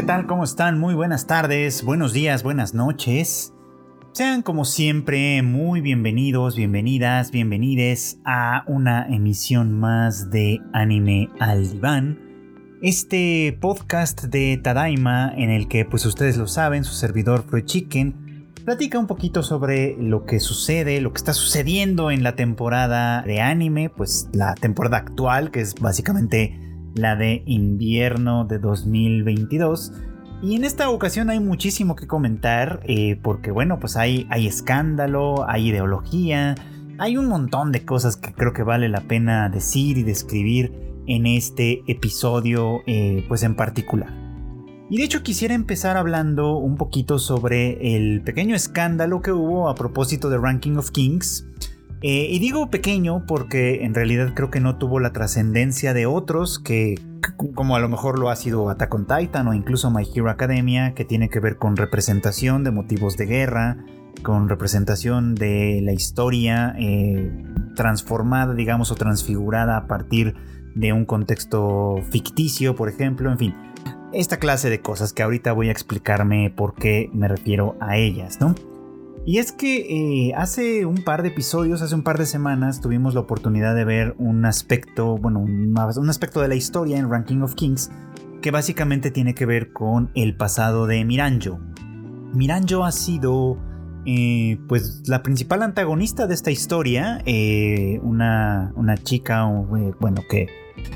¿qué tal? ¿Cómo están? Muy buenas tardes, buenos días, buenas noches. Sean como siempre muy bienvenidos, bienvenidas, bienvenides a una emisión más de Anime al Diván. Este podcast de Tadaima en el que pues ustedes lo saben, su servidor Fue Chicken platica un poquito sobre lo que sucede, lo que está sucediendo en la temporada de anime, pues la temporada actual que es básicamente la de invierno de 2022. Y en esta ocasión hay muchísimo que comentar, eh, porque bueno, pues hay, hay escándalo, hay ideología, hay un montón de cosas que creo que vale la pena decir y describir en este episodio, eh, pues en particular. Y de hecho quisiera empezar hablando un poquito sobre el pequeño escándalo que hubo a propósito de Ranking of Kings, eh, y digo pequeño porque en realidad creo que no tuvo la trascendencia de otros que, como a lo mejor lo ha sido Attack on Titan o incluso My Hero Academia, que tiene que ver con representación de motivos de guerra, con representación de la historia eh, transformada, digamos, o transfigurada a partir de un contexto ficticio, por ejemplo, en fin. Esta clase de cosas que ahorita voy a explicarme por qué me refiero a ellas, ¿no? Y es que eh, hace un par de episodios, hace un par de semanas, tuvimos la oportunidad de ver un aspecto, bueno, un, aspecto de la historia en Ranking of Kings que básicamente tiene que ver con el pasado de Miranjo. Miranjo ha sido, eh, pues, la principal antagonista de esta historia, eh, una, una, chica, bueno, que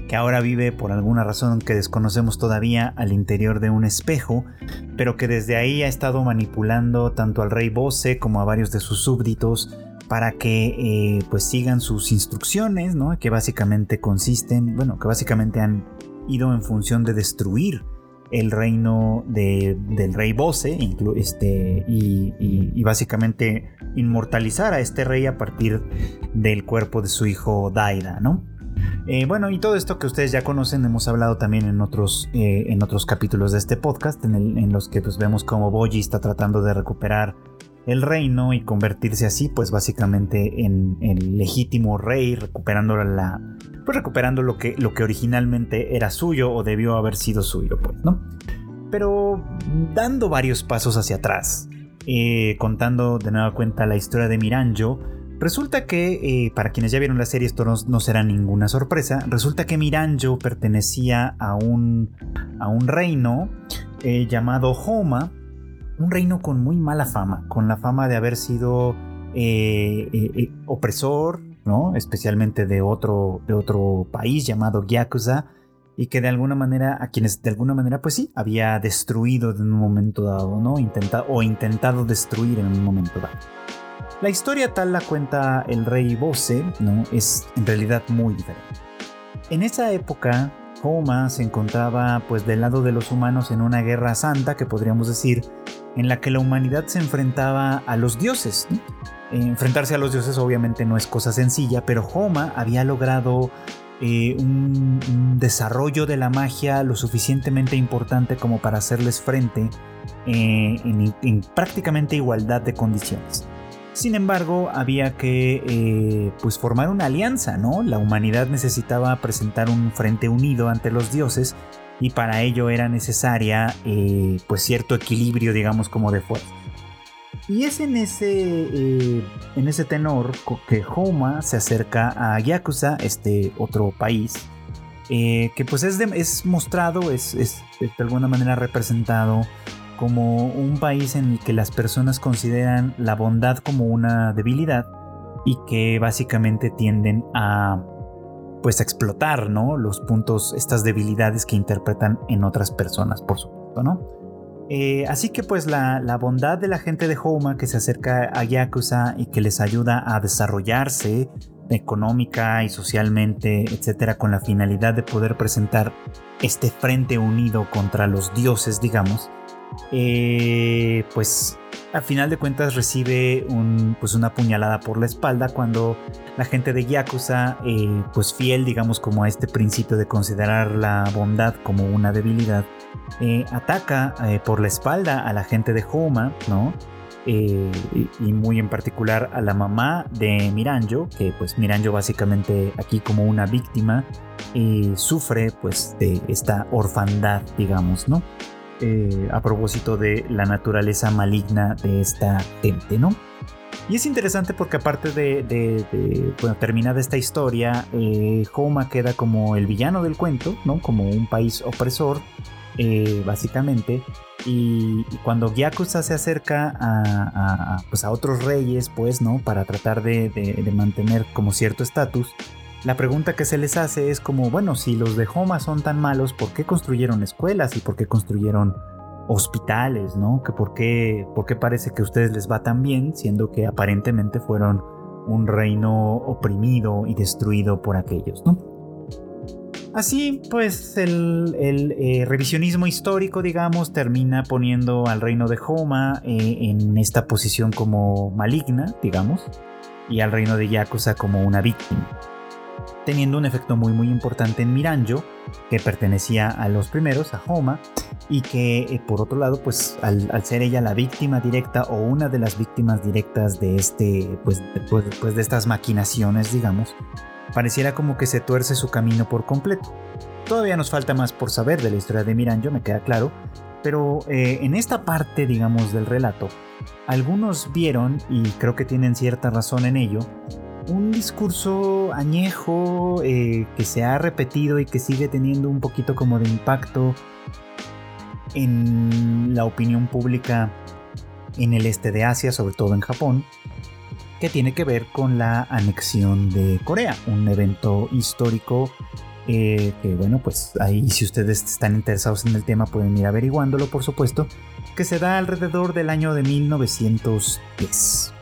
que ahora vive por alguna razón que desconocemos todavía al interior de un espejo, pero que desde ahí ha estado manipulando tanto al rey Bose como a varios de sus súbditos para que eh, pues sigan sus instrucciones, ¿no? Que básicamente consisten, bueno, que básicamente han ido en función de destruir el reino del rey Bose este, y, básicamente inmortalizar a este rey a partir del cuerpo de su hijo Daida, ¿no? Eh, bueno, y todo esto que ustedes ya conocen, hemos hablado también en otros, eh, en otros capítulos de este podcast, en, los que pues, vemos cómo Boji está tratando de recuperar el reino y convertirse así, pues básicamente en el legítimo rey, recuperando la, pues recuperando lo que, lo que originalmente era suyo o debió haber sido suyo, pues, ¿no? Pero dando varios pasos hacia atrás, eh, contando de nueva cuenta la historia de Miranjo, Resulta que, eh, para quienes ya vieron la serie, esto no, será ninguna sorpresa. Resulta que Miranjo pertenecía a un, a un reino eh, llamado Homa, un reino con muy mala fama, con la fama de haber sido eh, opresor, ¿no? especialmente de otro, de otro país llamado Yakuza, y que de alguna manera, a quienes de alguna manera, pues sí, había destruido en un momento dado, ¿no? Intentado, o intentado destruir en un momento dado. La historia tal la cuenta el rey Bose, ¿no? Es en realidad muy diferente. En esa época, Homa se encontraba pues del lado de los humanos en una guerra santa, que podríamos decir, en la que la humanidad se enfrentaba a los dioses. enfrentarse a los dioses obviamente no es cosa sencilla, pero Homa había logrado eh, un, desarrollo de la magia lo suficientemente importante como para hacerles frente eh, en prácticamente igualdad de condiciones. Sin embargo, había que eh, pues formar una alianza, ¿no? La humanidad necesitaba presentar un frente unido ante los dioses y para ello era necesaria eh, pues cierto equilibrio, digamos, como de fuerza. Y es en ese, eh, en ese tenor que Homa se acerca a Yakuza, este otro país, que pues es, es mostrado, es, es de alguna manera representado como un país en el que las personas consideran la bondad como una debilidad y que básicamente tienden a pues explotar, ¿no? Los puntos, estas debilidades que interpretan en otras personas, por supuesto, ¿no? Eh, así que pues la, bondad de la gente de Homa que se acerca a Yakuza y que les ayuda a desarrollarse económica y socialmente, etcétera, con la finalidad de poder presentar este frente unido contra los dioses, digamos, eh, pues a final de cuentas recibe pues una puñalada por la espalda cuando la gente de Yakuza, eh, pues fiel digamos como a este principio de considerar la bondad como una debilidad, eh, ataca por la espalda a la gente de Homa, ¿no? y, muy en particular a la mamá de Miranjo, que pues Miranjo básicamente aquí como una víctima sufre pues de esta orfandad, digamos, ¿no? Eh, a propósito de la naturaleza maligna de esta gente, ¿no? Y es interesante porque aparte de, terminada esta historia, eh, Homa queda como el villano del cuento, ¿no? Como un país opresor, eh, básicamente. Y, cuando Gyakusa se acerca a, pues a otros reyes, pues, ¿no? Para tratar de, de mantener como cierto estatus, la pregunta que se les hace es como, bueno, si los de Homa son tan malos, ¿por qué construyeron escuelas y por qué construyeron hospitales, ¿no? Que por qué, por qué parece que a ustedes les va tan bien, siendo que aparentemente fueron un reino oprimido y destruido por aquellos, ¿no? Así, pues el, eh, revisionismo histórico, digamos, termina poniendo al reino de Homa eh, en esta posición como maligna, digamos, y al reino de Yakuza como una víctima teniendo un efecto muy muy importante en Miranjo, que pertenecía a los primeros, a Homa, y que eh, por otro lado, pues al, ser ella la víctima directa o una de las víctimas directas de este, pues, pues, pues, de estas maquinaciones, digamos, pareciera como que se tuerce su camino por completo. Todavía nos falta más por saber de la historia de Miranjo, me queda claro, pero eh, en esta parte, digamos, del relato, algunos vieron, y creo que tienen cierta razón en ello, un discurso añejo eh, que se ha repetido y que sigue teniendo un poquito como de impacto en la opinión pública en el este de Asia, sobre todo en Japón, que tiene que ver con la anexión de Corea, un evento histórico eh, que bueno, pues ahí si ustedes están interesados en el tema pueden ir averiguándolo, por supuesto, que se da alrededor del año de 1910.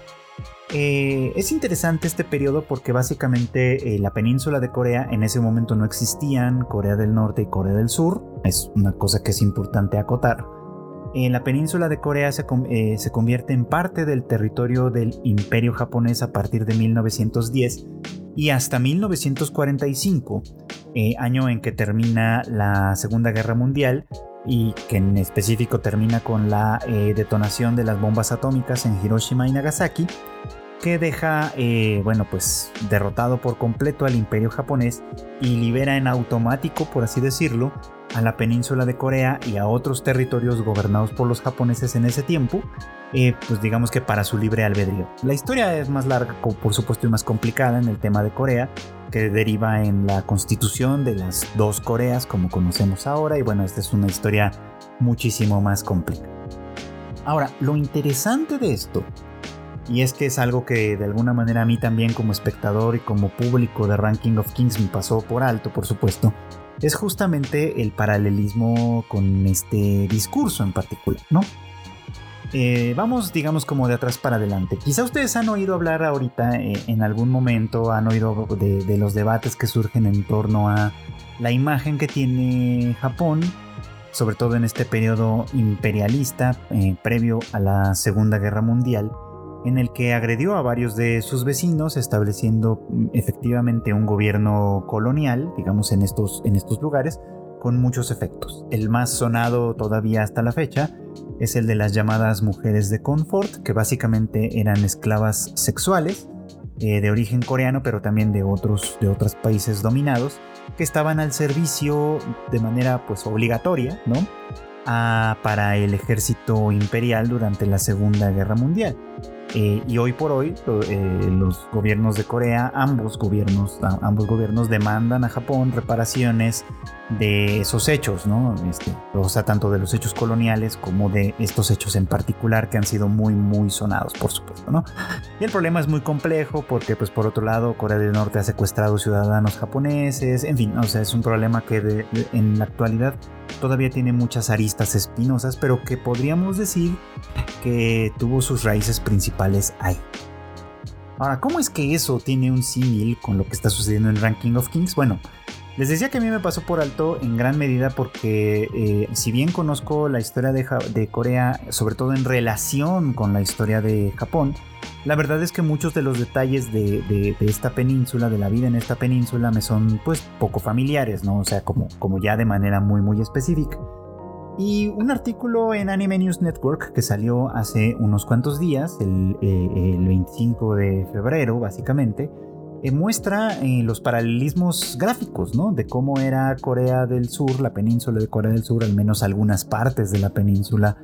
Eh, es interesante este periodo porque básicamente eh, la península de Corea en ese momento no existían, Corea del Norte y Corea del Sur, es una cosa que es importante acotar. Eh, la península de Corea se, se, convierte en parte del territorio del imperio japonés a partir de 1910 y hasta 1945, año en que termina la Segunda Guerra Mundial y que en específico termina con la detonación de las bombas atómicas en Hiroshima y Nagasaki, que deja, eh, bueno, pues derrotado por completo al imperio japonés y libera en automático, por así decirlo, a la península de Corea y a otros territorios gobernados por los japoneses en ese tiempo, eh, pues digamos que para su libre albedrío. La historia es más larga, por supuesto, y más complicada en el tema de Corea, que deriva en la constitución de las dos Coreas como conocemos ahora, y bueno, esta es una historia muchísimo más compleja. Ahora, lo interesante de esto y es que es algo que de alguna manera a mí también como espectador y como público de Ranking of Kings me pasó por alto, por supuesto, es justamente el paralelismo con este discurso en particular, ¿no? Eh, vamos, digamos, como de atrás para adelante. Quizá ustedes han oído hablar ahorita eh, en algún momento, han oído de, los debates que surgen en torno a la imagen que tiene Japón, sobre todo en este periodo imperialista eh, previo a la Segunda Guerra Mundial, en el que agredió a varios de sus vecinos, estableciendo mm, efectivamente un gobierno colonial, digamos, en estos, en estos lugares, con muchos efectos. El más sonado todavía hasta la fecha es el de las llamadas mujeres de confort, que básicamente eran esclavas sexuales eh, de origen coreano, pero también de otros, de otros países dominados, que estaban al servicio de manera pues obligatoria, ¿no? Ah, para el ejército imperial durante la Segunda Guerra Mundial. Eh, y hoy por hoy eh, los gobiernos de Corea, ambos gobiernos, ambos gobiernos demandan a Japón reparaciones de esos hechos, ¿no? Este, o sea, tanto de los hechos coloniales como de estos hechos en particular que han sido muy, muy sonados, por supuesto, ¿no? Y el problema es muy complejo porque, pues, por otro lado, Corea del Norte ha secuestrado ciudadanos japoneses, en fin, o sea, es un problema que en la actualidad todavía tiene muchas aristas espinosas, pero que podríamos decir que tuvo sus raíces principales ahí. Ahora, ¿cómo es que eso tiene un símil con lo que está sucediendo en Ranking of Kings? Bueno, les decía que a mí me pasó por alto en gran medida porque eh, si bien conozco la historia de, Corea, sobre todo en relación con la historia de Japón, la verdad es que muchos de los detalles de, esta península, de la vida en esta península, me son pues poco familiares, ¿no? O sea, como, como ya de manera muy muy específica. Y un artículo en Anime News Network que salió hace unos cuantos días, el, 25 eh, de febrero básicamente, eh, muestra eh, los paralelismos gráficos, ¿no? De cómo era Corea del Sur, la península de Corea del Sur, al menos algunas partes de la península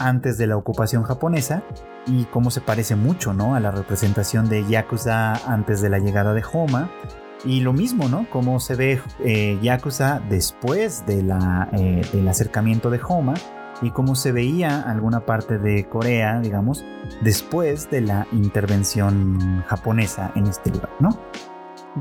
antes de la ocupación japonesa, y cómo se parece mucho, ¿no? A la representación de Yakuza antes de la llegada de Homa. Y lo mismo, ¿no? Cómo se ve eh, Yakuza después de la, del acercamiento de Homa y cómo se veía alguna parte de Corea, digamos, después de la intervención japonesa en este lugar, ¿no?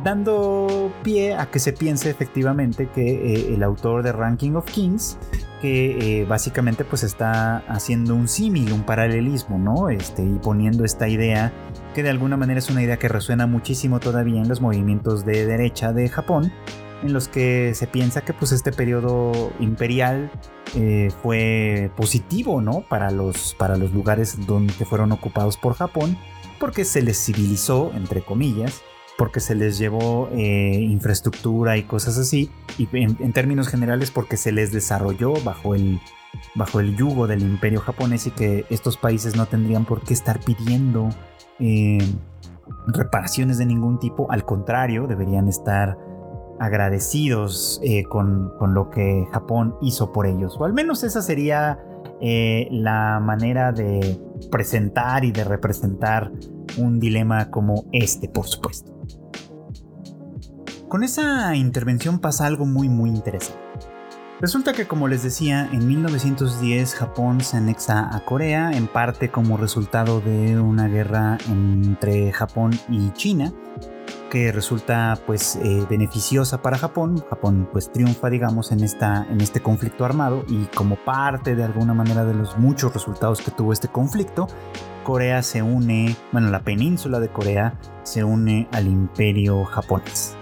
Dando pie a que se piense efectivamente que eh, el autor de Ranking of Kings, que eh, básicamente pues está haciendo un símil, un paralelismo, ¿no? Este, y poniendo esta idea que de alguna manera es una idea que resuena muchísimo todavía en los movimientos de derecha de Japón, en los que se piensa que pues este periodo imperial eh, fue positivo, ¿no? Para los, para los lugares donde fueron ocupados por Japón, porque se les civilizó, entre comillas, porque se les llevó eh, infraestructura y cosas así, y en, términos generales porque se les desarrolló bajo el, bajo el yugo del imperio japonés y que estos países no tendrían por qué estar pidiendo eh, reparaciones de ningún tipo, al contrario, deberían estar agradecidos eh, con, lo que Japón hizo por ellos. O al menos esa sería eh, la manera de presentar y de representar un dilema como este, por supuesto. Con esa intervención pasa algo muy muy interesante. Resulta que como les decía, en 1910 Japón se anexa a Corea, en parte como resultado de una guerra entre Japón y China, que resulta pues eh, beneficiosa para Japón. Japón pues triunfa digamos en, esta, en este conflicto armado y como parte de alguna manera de los muchos resultados que tuvo este conflicto, Corea se une, bueno la península de Corea se une al imperio japonés.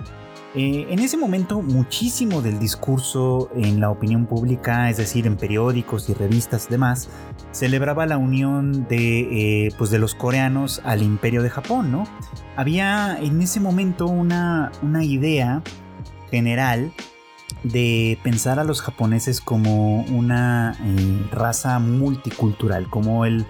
Eh, en ese momento muchísimo del discurso en la opinión pública, es decir, en periódicos y revistas y demás, celebraba la unión de, eh, pues de los coreanos al imperio de Japón, ¿no? Había en ese momento una, una idea general de pensar a los japoneses como una eh, raza multicultural, como el,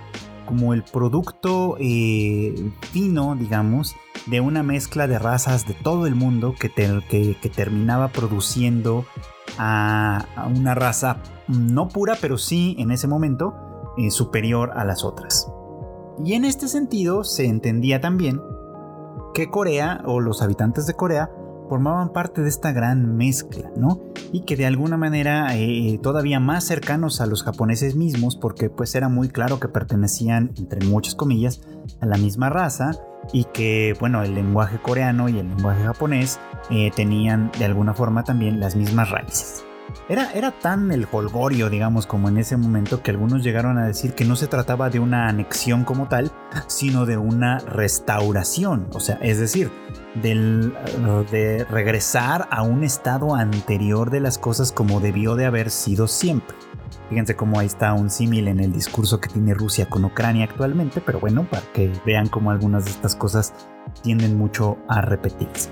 como el producto fino, digamos, de una mezcla de razas de todo el mundo que, que, terminaba produciendo a, una raza no pura, pero sí en ese momento eh, superior a las otras. Y en este sentido se entendía también que Corea o los habitantes de Corea formaban parte de esta gran mezcla, ¿no? Y que de alguna manera eh, todavía más cercanos a los japoneses mismos, porque pues era muy claro que pertenecían, entre muchas comillas, a la misma raza y que, bueno, el lenguaje coreano y el lenguaje japonés eh, tenían de alguna forma también las mismas raíces. Era, era tan el holgorio, digamos, como en ese momento que algunos llegaron a decir que no se trataba de una anexión como tal, sino de una restauración, o sea, es decir, del, de regresar a un estado anterior de las cosas como debió de haber sido siempre. Fíjense cómo ahí está un símil en el discurso que tiene Rusia con Ucrania actualmente, pero bueno, para que vean cómo algunas de estas cosas tienden mucho a repetirse.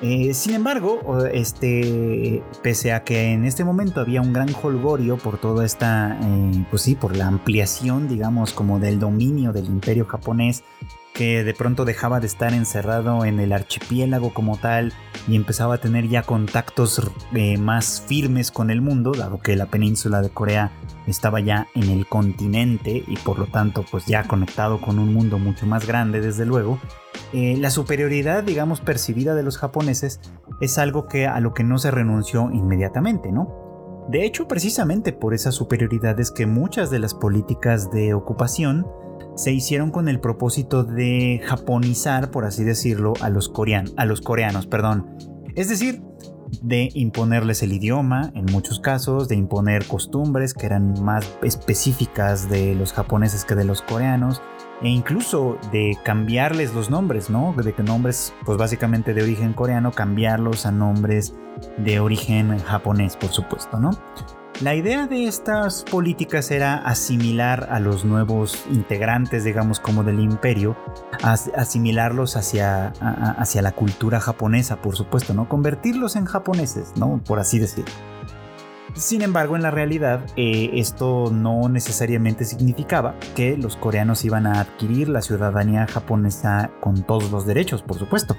Eh, sin embargo, este, pese a que en este momento había un gran holgorio por toda esta, eh, pues sí, por la ampliación, digamos, como del dominio del imperio japonés, que de pronto dejaba de estar encerrado en el archipiélago como tal y empezaba a tener ya contactos eh, más firmes con el mundo, dado que la península de Corea estaba ya en el continente y por lo tanto pues ya conectado con un mundo mucho más grande desde luego, eh, la superioridad digamos percibida de los japoneses es algo que a lo que no se renunció inmediatamente, ¿no? De hecho, precisamente por esa superioridad es que muchas de las políticas de ocupación se hicieron con el propósito de japonizar, por así decirlo, a los, coreanos. Perdón. Es decir, de imponerles el idioma, en muchos casos, de imponer costumbres que eran más específicas de los japoneses que de los coreanos, e incluso de cambiarles los nombres, ¿no? De que nombres, pues básicamente de origen coreano, cambiarlos a nombres de origen japonés, por supuesto, ¿no? La idea de estas políticas era asimilar a los nuevos integrantes, digamos, como del imperio, asimilarlos hacia, hacia la cultura japonesa, por supuesto, ¿no? Convertirlos en japoneses, ¿no? Por así decirlo. Sin embargo, en la realidad, eh, esto no necesariamente significaba que los coreanos iban a adquirir la ciudadanía japonesa con todos los derechos, por supuesto.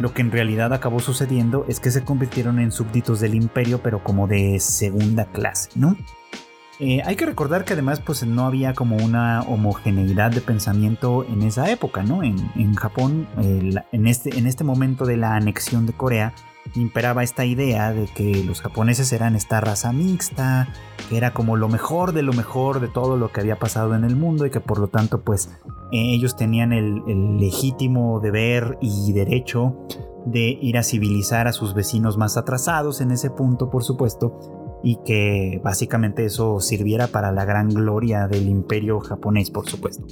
Lo que en realidad acabó sucediendo es que se convirtieron en súbditos del imperio, pero como de segunda clase, ¿no? Eh, hay que recordar que además pues no había como una homogeneidad de pensamiento en esa época, ¿no? En, Japón, en, este, en este momento de la anexión de Corea, imperaba esta idea de que los japoneses eran esta raza mixta, que era como lo mejor de lo mejor de todo lo que había pasado en el mundo y que por lo tanto pues ellos tenían el, el legítimo deber y derecho de ir a civilizar a sus vecinos más atrasados en ese punto, por supuesto, y que básicamente eso sirviera para la gran gloria del imperio japonés, por supuesto.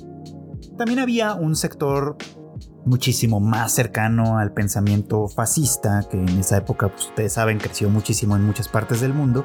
También había un sector muchísimo más cercano al pensamiento fascista, que en esa época, pues, ustedes saben, creció muchísimo en muchas partes del mundo,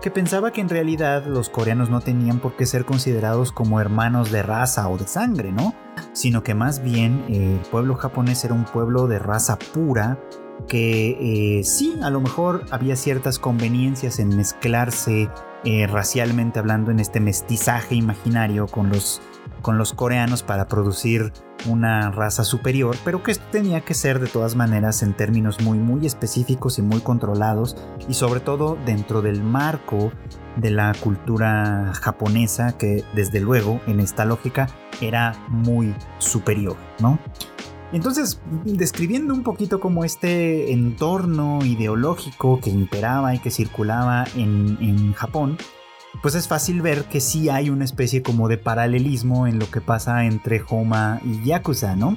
que pensaba que en realidad los coreanos no tenían por qué ser considerados como hermanos de raza o de sangre, ¿no? Sino que más bien el pueblo japonés era un pueblo de raza pura, que eh, sí, a lo mejor había ciertas conveniencias en mezclarse eh, racialmente hablando en este mestizaje imaginario con los, con los coreanos para producir una raza superior, pero que tenía que ser de todas maneras en términos muy muy específicos y muy controlados y sobre todo dentro del marco de la cultura japonesa que desde luego en esta lógica era muy superior, ¿no? Entonces, describiendo un poquito como este entorno ideológico que imperaba y que circulaba en, en Japón, pues es fácil ver que sí hay una especie como de paralelismo en lo que pasa entre Homa y Yakuza, ¿no?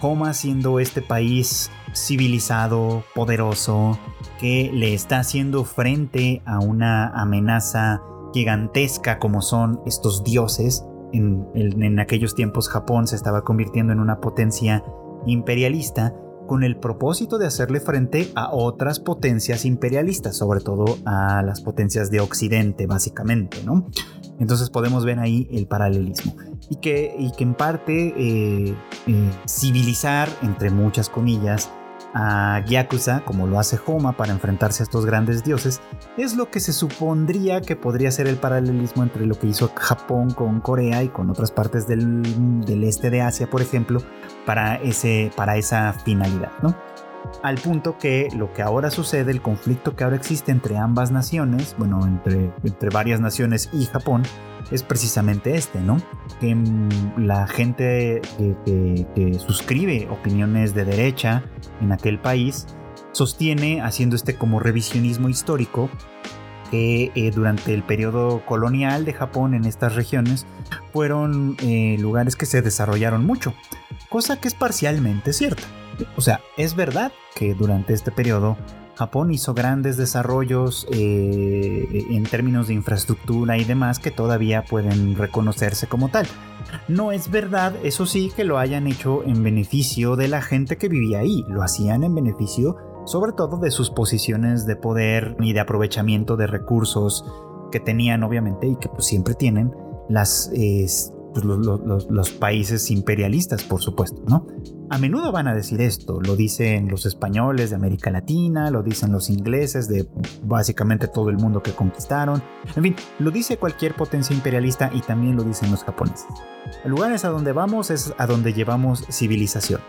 Homa siendo este país civilizado, poderoso, que le está haciendo frente a una amenaza gigantesca como son estos dioses. En, en aquellos tiempos Japón se estaba convirtiendo en una potencia imperialista con el propósito de hacerle frente a otras potencias imperialistas, sobre todo a las potencias de Occidente, básicamente, ¿no? Entonces podemos ver ahí el paralelismo. Y que, y que en parte eh, eh, civilizar, entre muchas comillas, a Yakuza, como lo hace Homa para enfrentarse a estos grandes dioses, es lo que se supondría que podría ser el paralelismo entre lo que hizo Japón con Corea y con otras partes del, del este de Asia, por ejemplo, para, ese, para esa finalidad, ¿no? Al punto que lo que ahora sucede, el conflicto que ahora existe entre ambas naciones, bueno, entre, entre varias naciones y Japón, es precisamente este, ¿no? Que mm, la gente que, suscribe opiniones de derecha en aquel país sostiene, haciendo este como revisionismo histórico, que eh, durante el periodo colonial de Japón en estas regiones fueron eh, lugares que se desarrollaron mucho, cosa que es parcialmente cierta. O sea, es verdad que durante este periodo Japón hizo grandes desarrollos eh, en términos de infraestructura y demás que todavía pueden reconocerse como tal. No es verdad, eso sí, que lo hayan hecho en beneficio de la gente que vivía ahí, lo hacían en beneficio sobre todo de sus posiciones de poder y de aprovechamiento de recursos que tenían obviamente y que pues siempre tienen las pues, los, países imperialistas, por supuesto, ¿no? A menudo van a decir esto, lo dicen los españoles de América Latina, lo dicen los ingleses de básicamente todo el mundo que conquistaron, en fin, lo dice cualquier potencia imperialista y también lo dicen los japoneses. El lugar es a donde vamos es a donde llevamos civilización.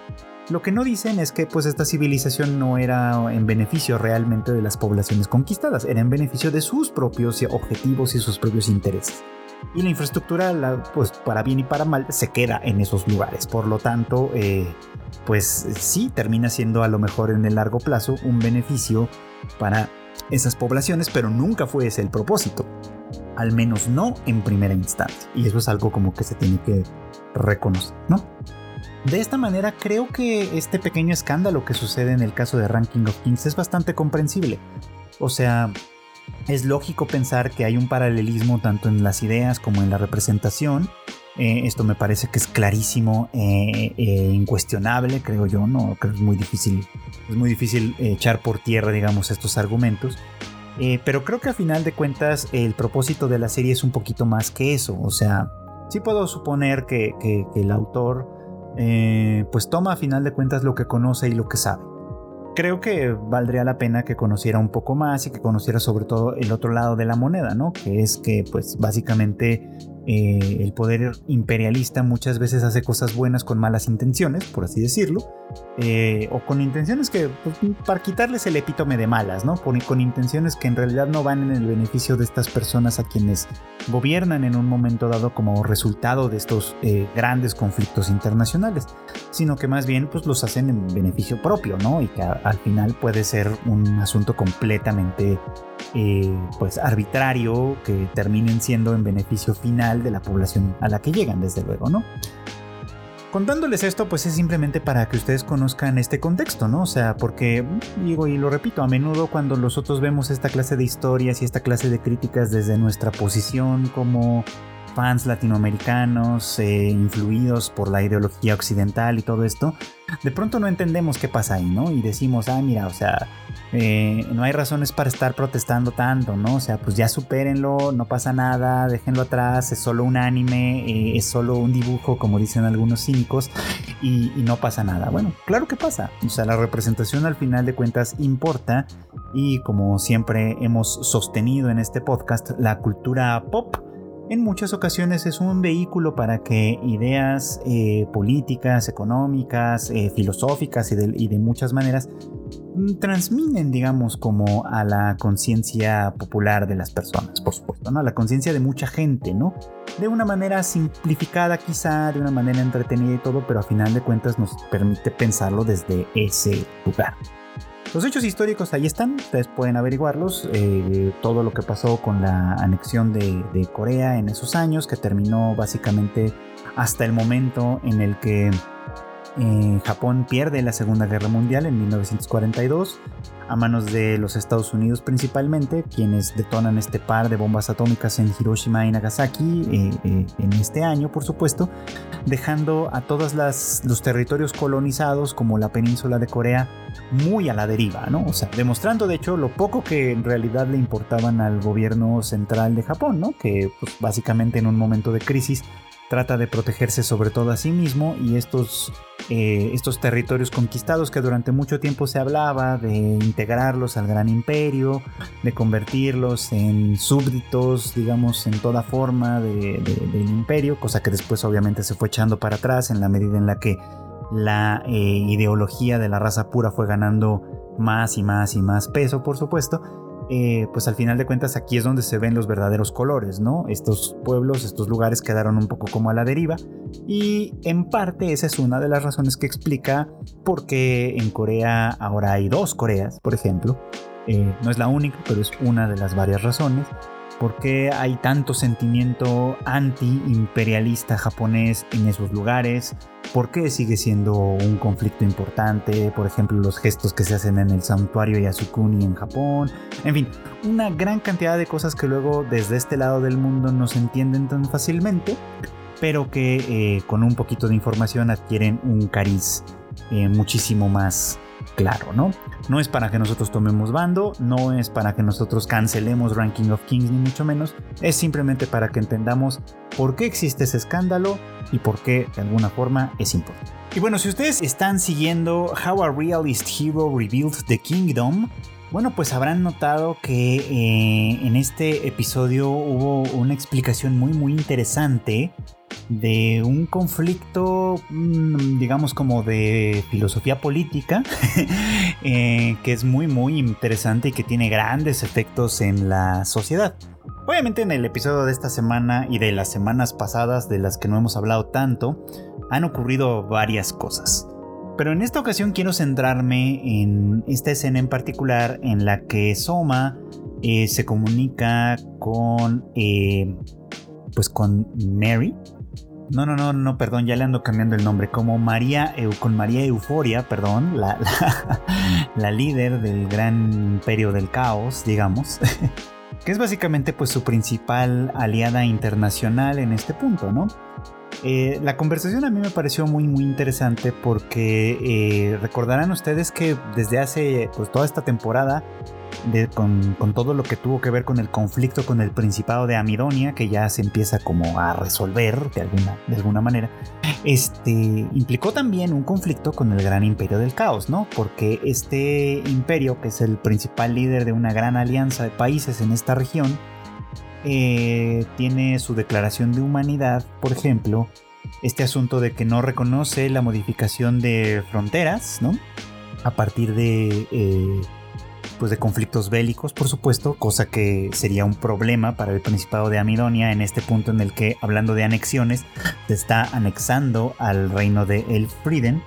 Lo que no dicen es que pues esta civilización no era en beneficio realmente de las poblaciones conquistadas, era en beneficio de sus propios objetivos y sus propios intereses y la infraestructura, pues para bien y para mal, se queda en esos lugares. Por lo tanto, eh, pues sí, termina siendo a lo mejor en el largo plazo un beneficio para esas poblaciones, pero nunca fue ese el propósito. Al menos no en primera instancia. Y eso es algo como que se tiene que reconocer, ¿no? De esta manera creo que este pequeño escándalo que sucede en el caso de Ranking of Kings es bastante comprensible. O sea, es lógico pensar que hay un paralelismo tanto en las ideas como en la representación. Eh, esto me parece que es clarísimo e incuestionable, creo yo, no creo que es muy difícil, es muy difícil echar por tierra, digamos, estos argumentos. pero creo que a final de cuentas el propósito de la serie es un poquito más que eso. O sea, sí puedo suponer que, el autor pues toma a final de cuentas lo que conoce y lo que sabe creo que valdría la pena que conociera un poco más y que conociera sobre todo el otro lado de la moneda, ¿no? Que es que pues básicamente eh, el poder imperialista muchas veces hace cosas buenas con malas intenciones, por así decirlo, eh, o con intenciones que, pues, para quitarles el epítome de malas, ¿no? Con, intenciones que en realidad no van en el beneficio de estas personas a quienes gobiernan en un momento dado como resultado de estos eh, grandes conflictos internacionales, sino que más bien pues los hacen en beneficio propio, ¿no? Y que al final puede ser un asunto completamente pues arbitrario que terminen siendo en beneficio final de la población a la que llegan, desde luego, ¿no? Contándoles esto, pues es simplemente para que ustedes conozcan este contexto, ¿no? O sea, porque, digo y lo repito, a menudo cuando nosotros vemos esta clase de historias y esta clase de críticas desde nuestra posición como fans latinoamericanos, eh, influidos por la ideología occidental y todo esto, de pronto no entendemos qué pasa ahí, ¿no? Y decimos, ah, mira, o sea, eh, no hay razones para estar protestando tanto, ¿no? O sea, pues ya supérenlo, no pasa nada, déjenlo atrás, es solo un anime, eh, es solo un dibujo, como dicen algunos cínicos, y, y no pasa nada. Bueno, claro que pasa, o sea, la representación al final de cuentas importa, y como siempre hemos sostenido en este podcast, la cultura pop en muchas ocasiones es un vehículo para que ideas eh, políticas, económicas, eh, filosóficas y de, muchas maneras mm, transminen, digamos, como a la conciencia popular de las personas, por supuesto, ¿no? A la conciencia de mucha gente, ¿no? De una manera simplificada quizá, de una manera entretenida y todo, pero a final de cuentas nos permite pensarlo desde ese lugar. Los hechos históricos ahí están, ustedes pueden averiguarlos. Eh, todo lo que pasó con la anexión de, Corea en esos años, que terminó básicamente hasta el momento en el que eh, Japón pierde la Segunda Guerra Mundial en 1942 a manos de los Estados Unidos principalmente, quienes detonan este par de bombas atómicas en Hiroshima y Nagasaki eh, eh, en este año, por supuesto, dejando a todos los territorios colonizados como la península de Corea muy a la deriva, ¿no? O sea, demostrando de hecho lo poco que en realidad le importaban al gobierno central de Japón, ¿no? Que pues, básicamente en un momento de crisis trata de protegerse sobre todo a sí mismo y estos, eh, estos territorios conquistados que durante mucho tiempo se hablaba de integrarlos al gran imperio, de convertirlos en súbditos, digamos, en toda forma del imperio, cosa que después obviamente se fue echando para atrás en la medida en la que la eh, ideología de la raza pura fue ganando más y más y más peso, por supuesto. Eh, pues al final de cuentas aquí es donde se ven los verdaderos colores, ¿no? Estos pueblos, estos lugares quedaron un poco como a la deriva y en parte esa es una de las razones que explica por qué en Corea ahora hay dos Coreas, por ejemplo. Eh, no es la única, pero es una de las varias razones. ¿Por qué hay tanto sentimiento anti-imperialista japonés en esos lugares? ¿Por qué sigue siendo un conflicto importante? Por ejemplo, los gestos que se hacen en el santuario Yasukuni en Japón. En fin, una gran cantidad de cosas que luego desde este lado del mundo no se entienden tan fácilmente, pero que eh, con un poquito de información adquieren un cariz eh, muchísimo más claro, ¿no? No es para que nosotros tomemos bando, no es para que nosotros cancelemos Ranking of Kings, ni mucho menos, es simplemente para que entendamos por qué existe ese escándalo y por qué de alguna forma es importante. Y bueno, si ustedes están siguiendo How a Realist Hero Rebuilt the Kingdom, bueno, pues habrán notado que eh, en este episodio hubo una explicación muy muy interesante de un conflicto, mm, digamos como de filosofía política, eh, que es muy muy interesante y que tiene grandes efectos en la sociedad. Obviamente en el episodio de esta semana y de las semanas pasadas de las que no hemos hablado tanto, han ocurrido varias cosas. Pero en esta ocasión quiero centrarme en esta escena en particular en la que Soma eh, se comunica con, eh, pues con Mary, no, no, no, no, perdón, ya le ando cambiando el nombre. Como María, con María Euforia, perdón, la, la, líder del gran imperio del caos, digamos. que es básicamente pues su principal aliada internacional en este punto, ¿no? Eh, la conversación a mí me pareció muy muy interesante porque eh, recordarán ustedes que desde hace pues toda esta temporada con, todo lo que tuvo que ver con el conflicto con el Principado de Amidonia, que ya se empieza como a resolver de alguna, de alguna manera, este, implicó también un conflicto con el Gran Imperio del Caos, ¿no? Porque este imperio, que es el principal líder de una gran alianza de países en esta región, eh, tiene su declaración de humanidad, por ejemplo, este asunto de que no reconoce la modificación de fronteras, ¿no? A partir de, eh, pues de conflictos bélicos, por supuesto, cosa que sería un problema para el Principado de Amidonia en este punto en el que, hablando de anexiones, se está anexando al reino de Elfriden.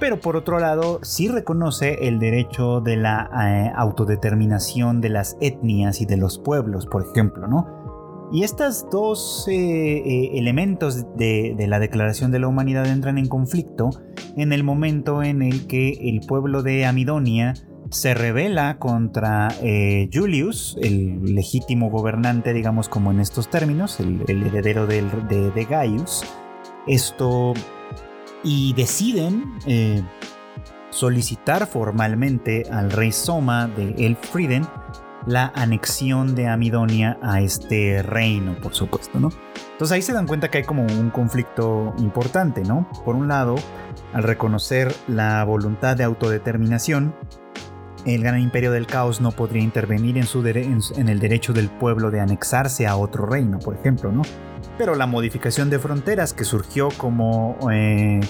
Pero por otro lado, sí reconoce el derecho de la eh, autodeterminación de las etnias y de los pueblos, por ejemplo, ¿no? Y estos dos eh, eh, elementos de, la Declaración de la Humanidad entran en conflicto en el momento en el que el pueblo de Amidonia se revela contra eh, Julius, el legítimo gobernante, digamos como en estos términos, el, heredero de, de, Gaius. Esto y deciden solicitar formalmente al rey Soma de Elfriden la anexión de Amidonia a este reino, por supuesto, ¿no? Entonces ahí se dan cuenta que hay como un conflicto importante, ¿no? Por un lado, al reconocer la voluntad de autodeterminación, el gran imperio del caos no podría intervenir en, el derecho del pueblo de anexarse a otro reino, por ejemplo, ¿no? Pero la modificación de fronteras que surgió como... Eh,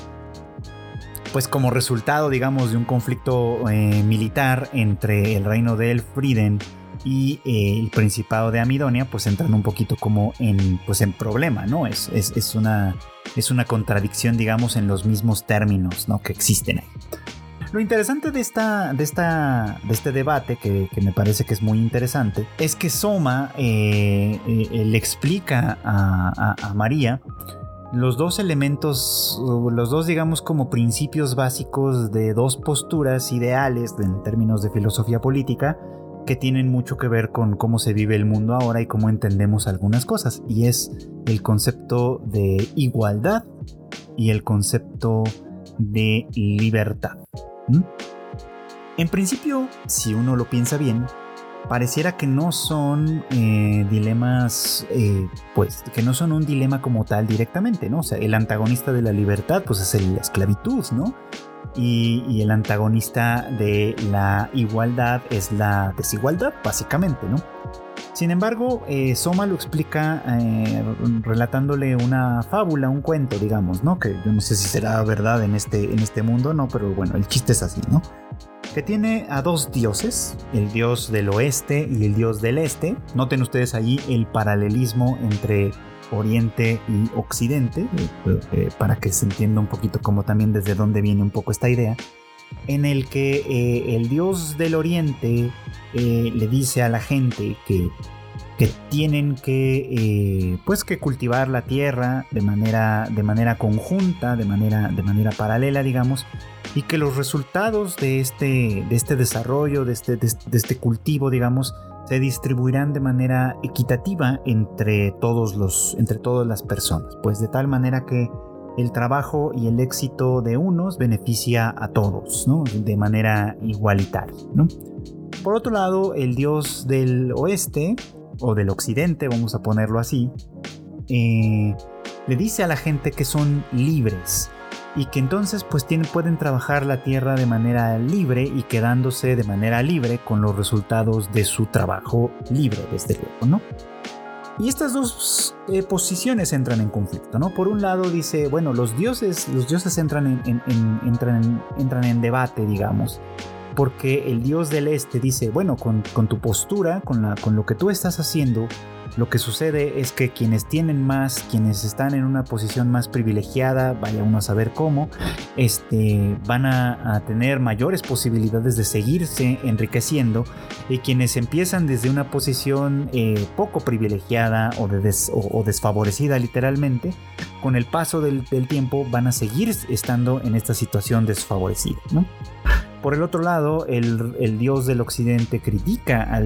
pues como resultado, digamos, de un conflicto eh, militar entre el reino de Elfriden y eh, el Principado de Amidonia pues entran un poquito como en, pues en problema, ¿no? Es, es, una, es una contradicción, digamos, en los mismos términos ¿no? que existen ahí. Lo interesante de, esta, de, esta, de este debate, que, me parece que es muy interesante, es que Soma eh, eh, le explica a, a, María los dos elementos, los dos digamos como principios básicos de dos posturas ideales en términos de filosofía política, que tienen mucho que ver con cómo se vive el mundo ahora y cómo entendemos algunas cosas. Y es el concepto de igualdad y el concepto de libertad. En principio, si uno lo piensa bien, pareciera que no son eh, dilemas, eh, pues que no son un dilema como tal directamente, ¿no? O sea, el antagonista de la libertad, pues es la esclavitud, ¿no? y, el antagonista de la igualdad es la desigualdad, básicamente, ¿no? Sin embargo, eh, Soma lo explica eh, relatándole una fábula, un cuento, digamos, ¿no? Que yo no sé si será verdad en este, en este mundo, ¿no? Pero bueno, el chiste es así, ¿no? Que tiene a dos dioses, el dios del oeste y el dios del este. Noten ustedes ahí el paralelismo entre Oriente y Occidente, eh, eh, para que se entienda un poquito como también desde dónde viene un poco esta idea, en el que eh, el dios del Oriente le dice a la gente que, que tienen que, pues que cultivar la tierra de manera, de manera conjunta, de manera, de manera paralela, digamos, y que los resultados de este, de este desarrollo, de este, de este cultivo, digamos, se distribuirán de manera equitativa entre todos los entre todas las personas, pues de tal manera que el trabajo y el éxito de unos beneficia a todos, ¿no? De manera igualitaria, ¿no? Por otro lado, el dios del oeste o del occidente, vamos a ponerlo así, eh, le dice a la gente que son libres, y que entonces pues tienen, pueden trabajar la tierra de manera libre y quedándose de manera libre con los resultados de su trabajo libre, desde luego, ¿no? Y estas dos eh, posiciones entran en conflicto, ¿no? Por un lado dice, bueno, los dioses, los dioses entran en, entran, entran en debate, digamos, porque el dios del este dice, bueno, con, tu postura, con lo que tú estás haciendo, lo que sucede es que quienes tienen más, quienes están en una posición más privilegiada, vaya uno a saber cómo, este, van a, tener mayores posibilidades de seguirse enriqueciendo y quienes empiezan desde una posición eh, poco privilegiada o, desfavorecida literalmente, con el paso del, tiempo van a seguir estando en esta situación desfavorecida. Por el otro lado, el, dios del occidente critica a,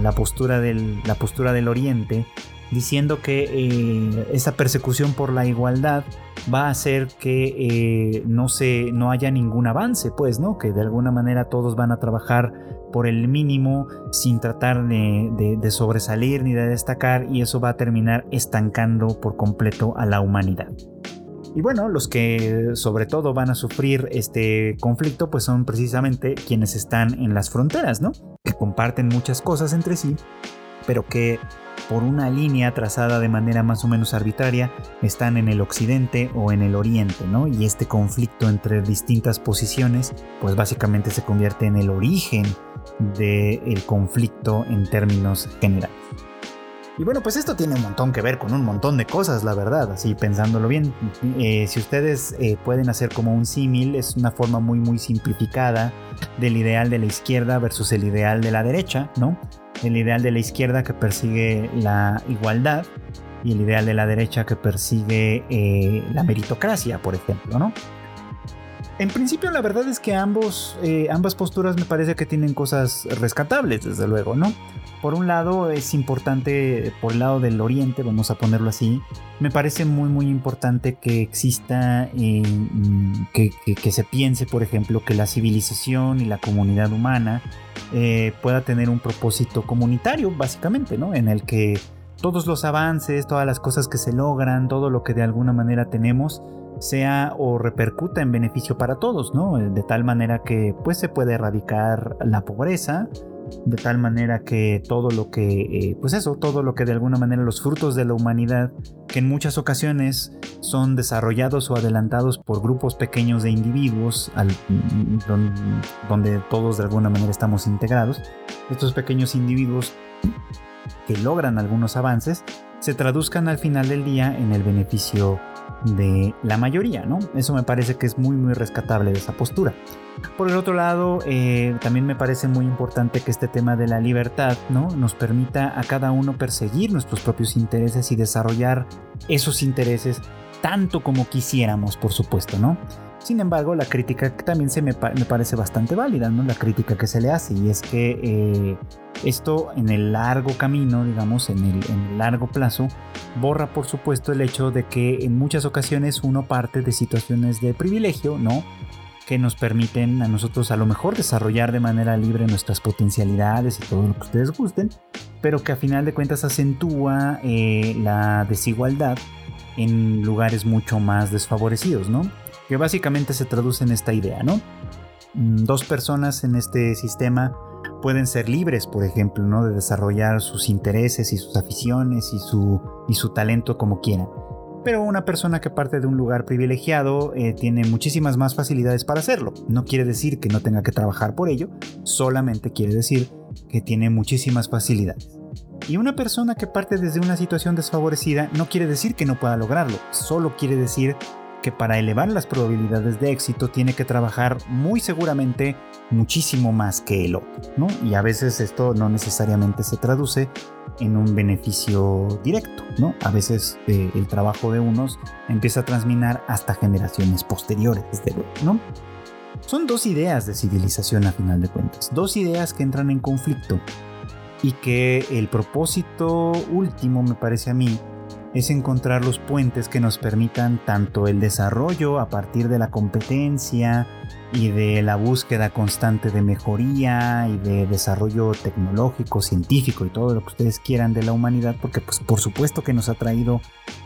la, postura del, oriente, diciendo que eh, esa persecución por la igualdad va a hacer que eh, no, se, no haya ningún avance, pues, ¿no? Que de alguna manera todos van a trabajar por el mínimo sin tratar de sobresalir ni de destacar y eso va a terminar estancando por completo a la humanidad. Y bueno, los que sobre todo van a sufrir este conflicto pues son precisamente quienes están en las fronteras, ¿no? Que comparten muchas cosas entre sí, pero que por una línea trazada de manera más o menos arbitraria están en el occidente o en el oriente, ¿no? Y este conflicto entre distintas posiciones, pues básicamente se convierte en el origen del conflicto en términos generales. Y bueno, pues esto tiene un montón que ver con un montón de cosas, la verdad, así pensándolo bien. Eh, si ustedes eh, pueden hacer como un símil, es una forma muy muy simplificada del ideal de la izquierda versus el ideal de la derecha, ¿no? El ideal de la izquierda que persigue la igualdad y el ideal de la derecha que persigue eh, la meritocracia, por ejemplo, ¿no? En principio la verdad es que ambos, ambas posturas me parece que tienen cosas rescatables, desde luego, ¿no? por un lado es importante, por el lado del oriente, vamos a ponerlo así, me parece muy muy importante que exista, eh, que, se piense, por ejemplo, que la civilización y la comunidad humana eh, pueda tener un propósito comunitario, básicamente, ¿no? En el que todos los avances, todas las cosas que se logran, todo lo que de alguna manera tenemos, sea o repercuta en beneficio para todos, ¿no? De tal manera que pues se puede erradicar la pobreza, de tal manera que todo lo que, eh, pues eso, todo lo que de alguna manera los frutos de la humanidad, que en muchas ocasiones son desarrollados o adelantados por grupos pequeños de individuos, donde todos de alguna manera estamos integrados, estos pequeños individuos que logran algunos avances, se traduzcan al final del día en el beneficio de la mayoría, ¿no? Eso me parece que es muy, muy rescatable de esa postura. Por el otro lado, eh, también me parece muy importante que este tema de la libertad, ¿no? Nos permita a cada uno perseguir nuestros propios intereses y desarrollar esos intereses tanto como quisiéramos, por supuesto, ¿no? Sin embargo, la crítica también se me, parece bastante válida, ¿no? La crítica que se le hace y es que eh, esto en el largo camino, digamos, en el, largo plazo, borra por supuesto el hecho de que en muchas ocasiones uno parte de situaciones de privilegio, ¿no? que nos permiten a nosotros a lo mejor desarrollar de manera libre nuestras potencialidades y todo lo que ustedes gusten, pero que a final de cuentas acentúa eh, la desigualdad en lugares mucho más desfavorecidos, ¿no? Que básicamente se traduce en esta idea, ¿no? Mm, dos personas en este sistema pueden ser libres, por ejemplo, ¿no? De desarrollar sus intereses y sus aficiones y su, y su talento como quieran. Pero una persona que parte de un lugar privilegiado eh, tiene muchísimas más facilidades para hacerlo. No quiere decir que no tenga que trabajar por ello, solamente quiere decir que tiene muchísimas facilidades. Y una persona que parte desde una situación desfavorecida no quiere decir que no pueda lograrlo, solo quiere decir que para elevar las probabilidades de éxito tiene que trabajar muy seguramente muchísimo más que el otro, ¿no? Y a veces esto no necesariamente se traduce en un beneficio directo, ¿no? A veces eh, el trabajo de unos empieza a transminar hasta generaciones posteriores, desde luego, ¿no? Son dos ideas de civilización a final de cuentas, dos ideas que entran en conflicto y que el propósito último, me parece a mí, es encontrar los puentes que nos permitan tanto el desarrollo a partir de la competencia y de la búsqueda constante de mejoría y de desarrollo tecnológico, científico y todo lo que ustedes quieran de la humanidad, porque pues por supuesto que nos ha traído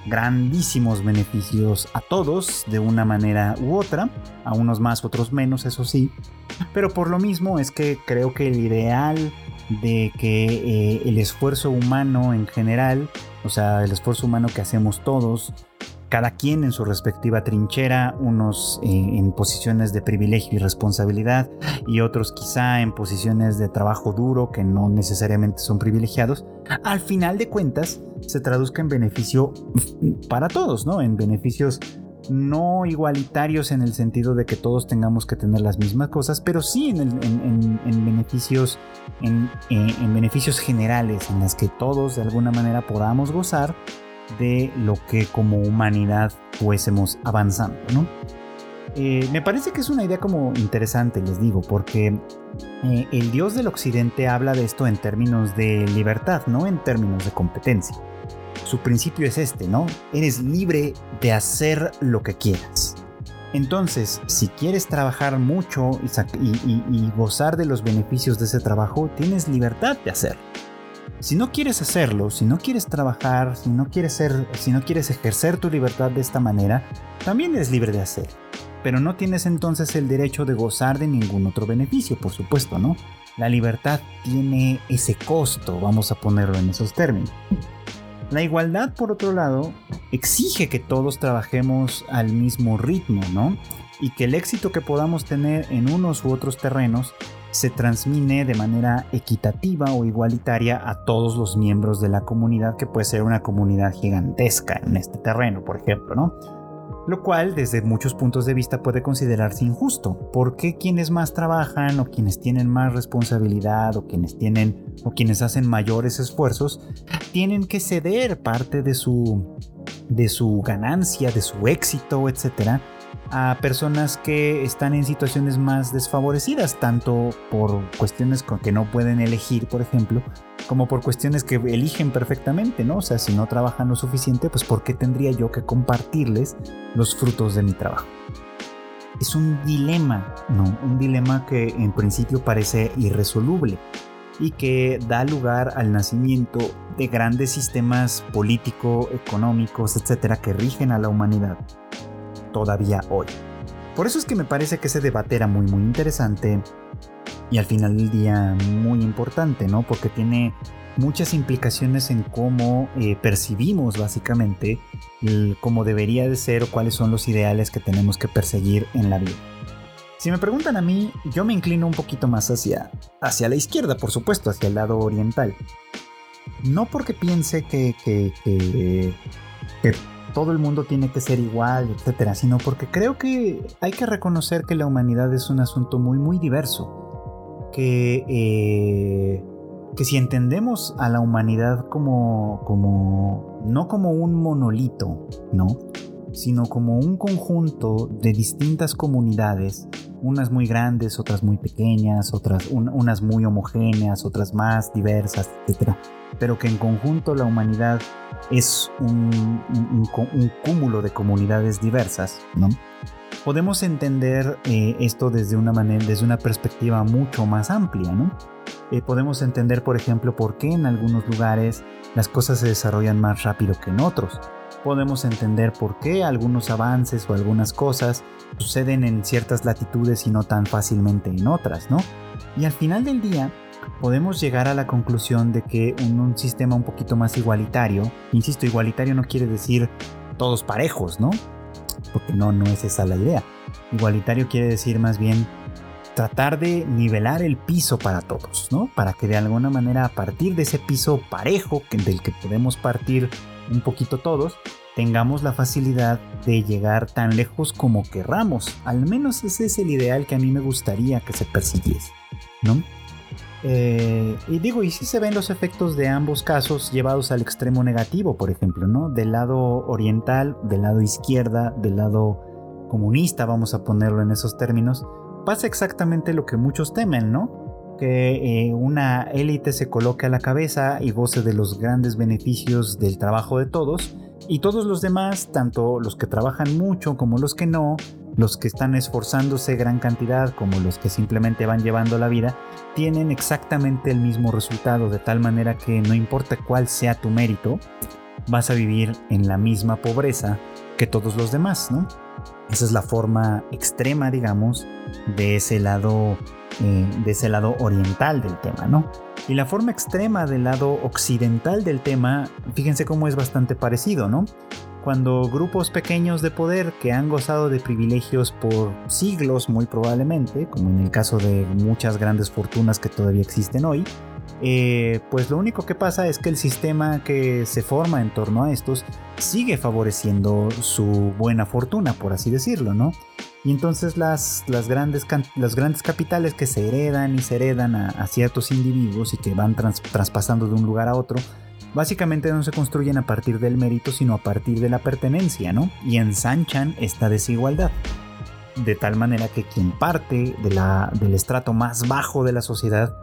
grandísimos beneficios a todos de una manera u otra, a unos más, otros menos, eso sí, pero por lo mismo es que creo que el ideal de que eh, el esfuerzo humano en general, o sea, el esfuerzo humano que hacemos todos, cada quien en su respectiva trinchera, unos eh, en posiciones de privilegio y responsabilidad y otros quizá en posiciones de trabajo duro que no necesariamente son privilegiados, al final de cuentas se traduzca en beneficio para todos, ¿no? En beneficios no igualitarios en el sentido de que todos tengamos que tener las mismas cosas, pero sí en, beneficios, en, beneficios generales, en las que todos de alguna manera podamos gozar de lo que como humanidad fuésemos avanzando, ¿no? Eh, me parece que es una idea como interesante, les digo, porque eh, el dios del occidente habla de esto en términos de libertad, no en términos de competencia su principio es este, ¿no? Eres libre de hacer lo que quieras. Entonces, si quieres trabajar mucho y, gozar de los beneficios de ese trabajo, tienes libertad de hacerlo. Si no quieres hacerlo, si no quieres trabajar, si no quieres, ser, si no quieres ejercer tu libertad de esta manera, también eres libre de hacerlo. Pero no tienes entonces el derecho de gozar de ningún otro beneficio, por supuesto, ¿no? La libertad tiene ese costo, vamos a ponerlo en esos términos. La igualdad, por otro lado, exige que todos trabajemos al mismo ritmo, ¿no? Y que el éxito que podamos tener en unos u otros terrenos se transmine de manera equitativa o igualitaria a todos los miembros de la comunidad, que puede ser una comunidad gigantesca en este terreno, por ejemplo, ¿no? Lo cual, desde muchos puntos de vista, puede considerarse injusto. ¿Por qué quienes más trabajan o quienes tienen más responsabilidad o quienes tienen o quienes hacen mayores esfuerzos tienen que ceder parte de su de su ganancia, de su éxito, etcétera, a personas que están en situaciones más desfavorecidas, tanto por cuestiones que no pueden elegir, por ejemplo, como por cuestiones que eligen perfectamente, ¿no? O sea, si no trabajan lo suficiente, pues ¿por qué tendría yo que compartirles los frutos de mi trabajo? Es un dilema, ¿no? Un dilema que en principio parece irresoluble y que da lugar al nacimiento de grandes sistemas político, económicos, etcétera, que rigen a la humanidad todavía hoy. Por eso es que me parece que ese debate era muy muy interesante y al final del día muy importante, ¿no? Porque tiene muchas implicaciones en cómo eh, percibimos básicamente cómo debería de ser o cuáles son los ideales que tenemos que perseguir en la vida. Si me preguntan a mí, yo me inclino un poquito más hacia, hacia la izquierda, por supuesto, hacia el lado oriental. No porque piense que, todo el mundo tiene que ser igual, etcétera, sino porque creo que hay que reconocer que la humanidad es un asunto muy, muy diverso. Que, eh, que si entendemos a la humanidad como, como, no como un monolito, ¿no? Sino como un conjunto de distintas comunidades, unas muy grandes, otras muy pequeñas, otras unas muy homogéneas, otras más diversas, etcétera, pero que en conjunto la humanidad es un, cúmulo de comunidades diversas, ¿no? Podemos entender eh, esto desde una manera, desde una perspectiva mucho más amplia, ¿no? Eh, podemos entender, por ejemplo, por qué en algunos lugares las cosas se desarrollan más rápido que en otros. Podemos entender por qué algunos avances o algunas cosas suceden en ciertas latitudes y no tan fácilmente en otras, ¿no? Y al final del día, podemos llegar a la conclusión de que en un sistema un poquito más igualitario, insisto, igualitario no quiere decir todos parejos, ¿no? Porque no, no es esa la idea. Igualitario quiere decir más bien tratar de nivelar el piso para todos, ¿no? Para que de alguna manera a partir de ese piso parejo del que podemos partir un poquito todos, tengamos la facilidad de llegar tan lejos como querramos. Al menos ese es el ideal que a mí me gustaría que se persiguiese, ¿no? Eh, y digo, y si se ven los efectos de ambos casos llevados al extremo negativo, por ejemplo, ¿no? Del lado oriental, del lado izquierda, del lado comunista, vamos a ponerlo en esos términos, pasa exactamente lo que muchos temen, ¿no? Que eh, una élite se coloque a la cabeza y goce de los grandes beneficios del trabajo de todos, y todos los demás, tanto los que trabajan mucho como los que no, los que están esforzándose gran cantidad como los que simplemente van llevando la vida, tienen exactamente el mismo resultado, de tal manera que no importa cuál sea tu mérito, vas a vivir en la misma pobreza que todos los demás, ¿no? Esa es la forma extrema, digamos, de ese lado, eh, de ese lado oriental del tema, ¿no? Y la forma extrema del lado occidental del tema, fíjense cómo es bastante parecido, ¿no? cuando grupos pequeños de poder que han gozado de privilegios por siglos muy probablemente, como en el caso de muchas grandes fortunas que todavía existen hoy, eh, pues lo único que pasa es que el sistema que se forma en torno a estos sigue favoreciendo su buena fortuna, por así decirlo, ¿no? Y entonces las, las, grandes, los grandes capitales que se heredan y se heredan a, ciertos individuos y que van traspasando de un lugar a otro, básicamente no se construyen a partir del mérito, sino a partir de la pertenencia, ¿no? Y ensanchan esta desigualdad. De tal manera que quien parte de la, del estrato más bajo de la sociedad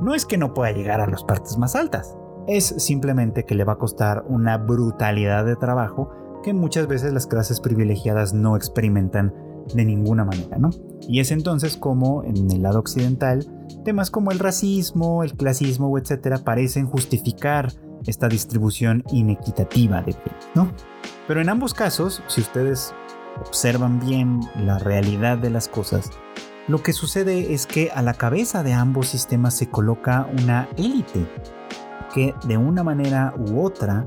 no es que no pueda llegar a las partes más altas, es simplemente que le va a costar una brutalidad de trabajo que muchas veces las clases privilegiadas no experimentan de ninguna manera, ¿no? Y es entonces como en el lado occidental, temas como el racismo, el clasismo, etcétera, parecen justificar esta distribución inequitativa de bienes, ¿no? Pero en ambos casos, si ustedes observan bien la realidad de las cosas, lo que sucede es que a la cabeza de ambos sistemas se coloca una élite que de una manera u otra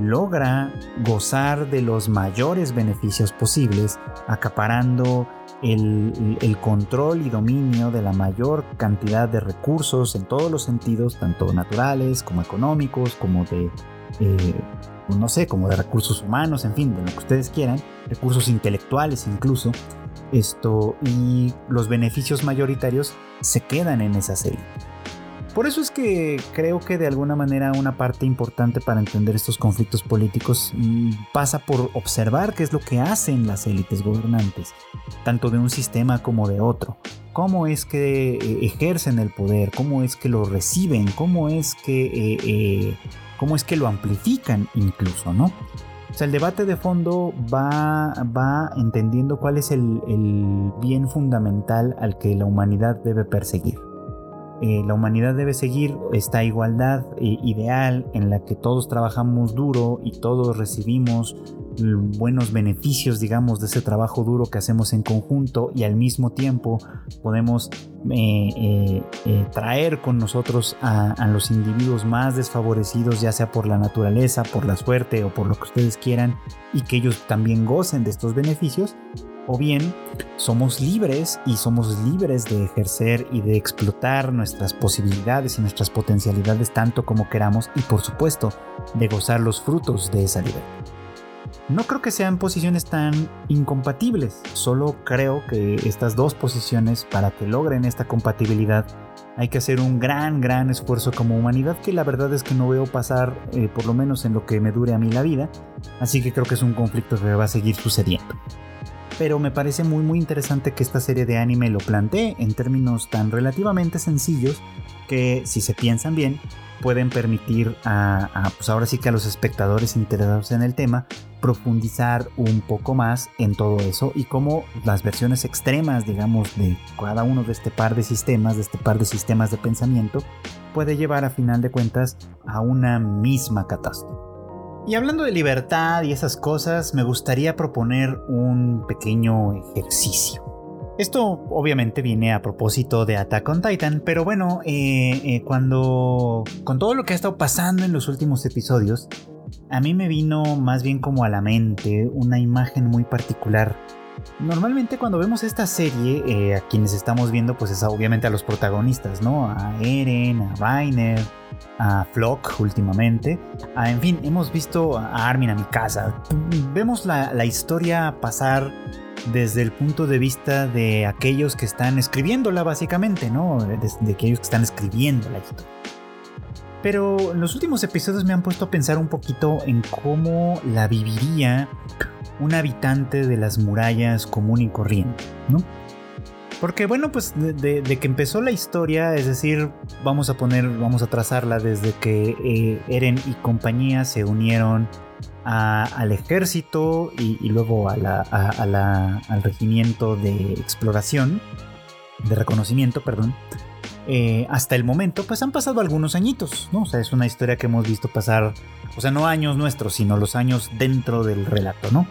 logra gozar de los mayores beneficios posibles, acaparando el, control y dominio de la mayor cantidad de recursos en todos los sentidos, tanto naturales como económicos, como de, eh, no sé, como de recursos humanos, en fin, de lo que ustedes quieran, recursos intelectuales incluso, esto y los beneficios mayoritarios se quedan en esa serie. Por eso es que creo que de alguna manera una parte importante para entender estos conflictos políticos mm, pasa por observar qué es lo que hacen las élites gobernantes, tanto de un sistema como de otro. Cómo es que eh, ejercen el poder, cómo es que lo reciben, cómo es que, eh, eh, cómo es que lo amplifican incluso, ¿no? O sea, el debate de fondo va, va entendiendo cuál es el, el bien fundamental al que la humanidad debe perseguir. Eh, la humanidad debe seguir esta igualdad eh, ideal en la que todos trabajamos duro y todos recibimos buenos beneficios, digamos, de ese trabajo duro que hacemos en conjunto y al mismo tiempo podemos eh, traer con nosotros a, los individuos más desfavorecidos, ya sea por la naturaleza, por la suerte o por lo que ustedes quieran, y que ellos también gocen de estos beneficios, o bien somos libres y somos libres de ejercer y de explotar nuestras posibilidades y nuestras potencialidades tanto como queramos y por supuesto de gozar los frutos de esa libertad. No creo que sean posiciones tan incompatibles, solo creo que estas dos posiciones para que logren esta compatibilidad hay que hacer un gran, gran esfuerzo como humanidad que la verdad es que no veo pasar, eh, por lo menos en lo que me dure a mí la vida, así que creo que es un conflicto que va a seguir sucediendo pero me parece muy muy interesante que esta serie de anime lo plantee en términos tan relativamente sencillos que si se piensan bien pueden permitir a, pues ahora sí que a los espectadores interesados en el tema profundizar un poco más en todo eso y cómo las versiones extremas digamos de cada uno de este par de sistemas de este par de sistemas de pensamiento puede llevar a final de cuentas a una misma catástrofe y hablando de libertad y esas cosas, me gustaría proponer un pequeño ejercicio. Esto obviamente viene a propósito de Attack on Titan, pero bueno, eh, eh, cuando con todo lo que ha estado pasando en los últimos episodios, a mí me vino más bien como a la mente una imagen muy particular. Normalmente cuando vemos esta serie, eh, a quienes estamos viendo, pues es obviamente a los protagonistas, ¿no? A Eren, a Rainer, a Flock últimamente. en fin, hemos visto a Armin a mi casa. Vemos la, historia pasar desde el punto de vista de aquellos que están escribiéndola básicamente, ¿no? De, aquellos que están escribiendo la historia. Pero los últimos episodios me han puesto a pensar un poquito en cómo la viviría un habitante de las murallas común y corriente, ¿no? Porque bueno, pues de, que empezó la historia, es decir, vamos a poner, vamos a trazarla desde que eh, Eren y compañía se unieron al ejército y, luego a la, al regimiento de exploración, de reconocimiento, perdón. Eh, hasta el momento, pues han pasado algunos añitos, ¿no? O sea, es una historia que hemos visto pasar, o sea, no años nuestros, sino los años dentro del relato, ¿no?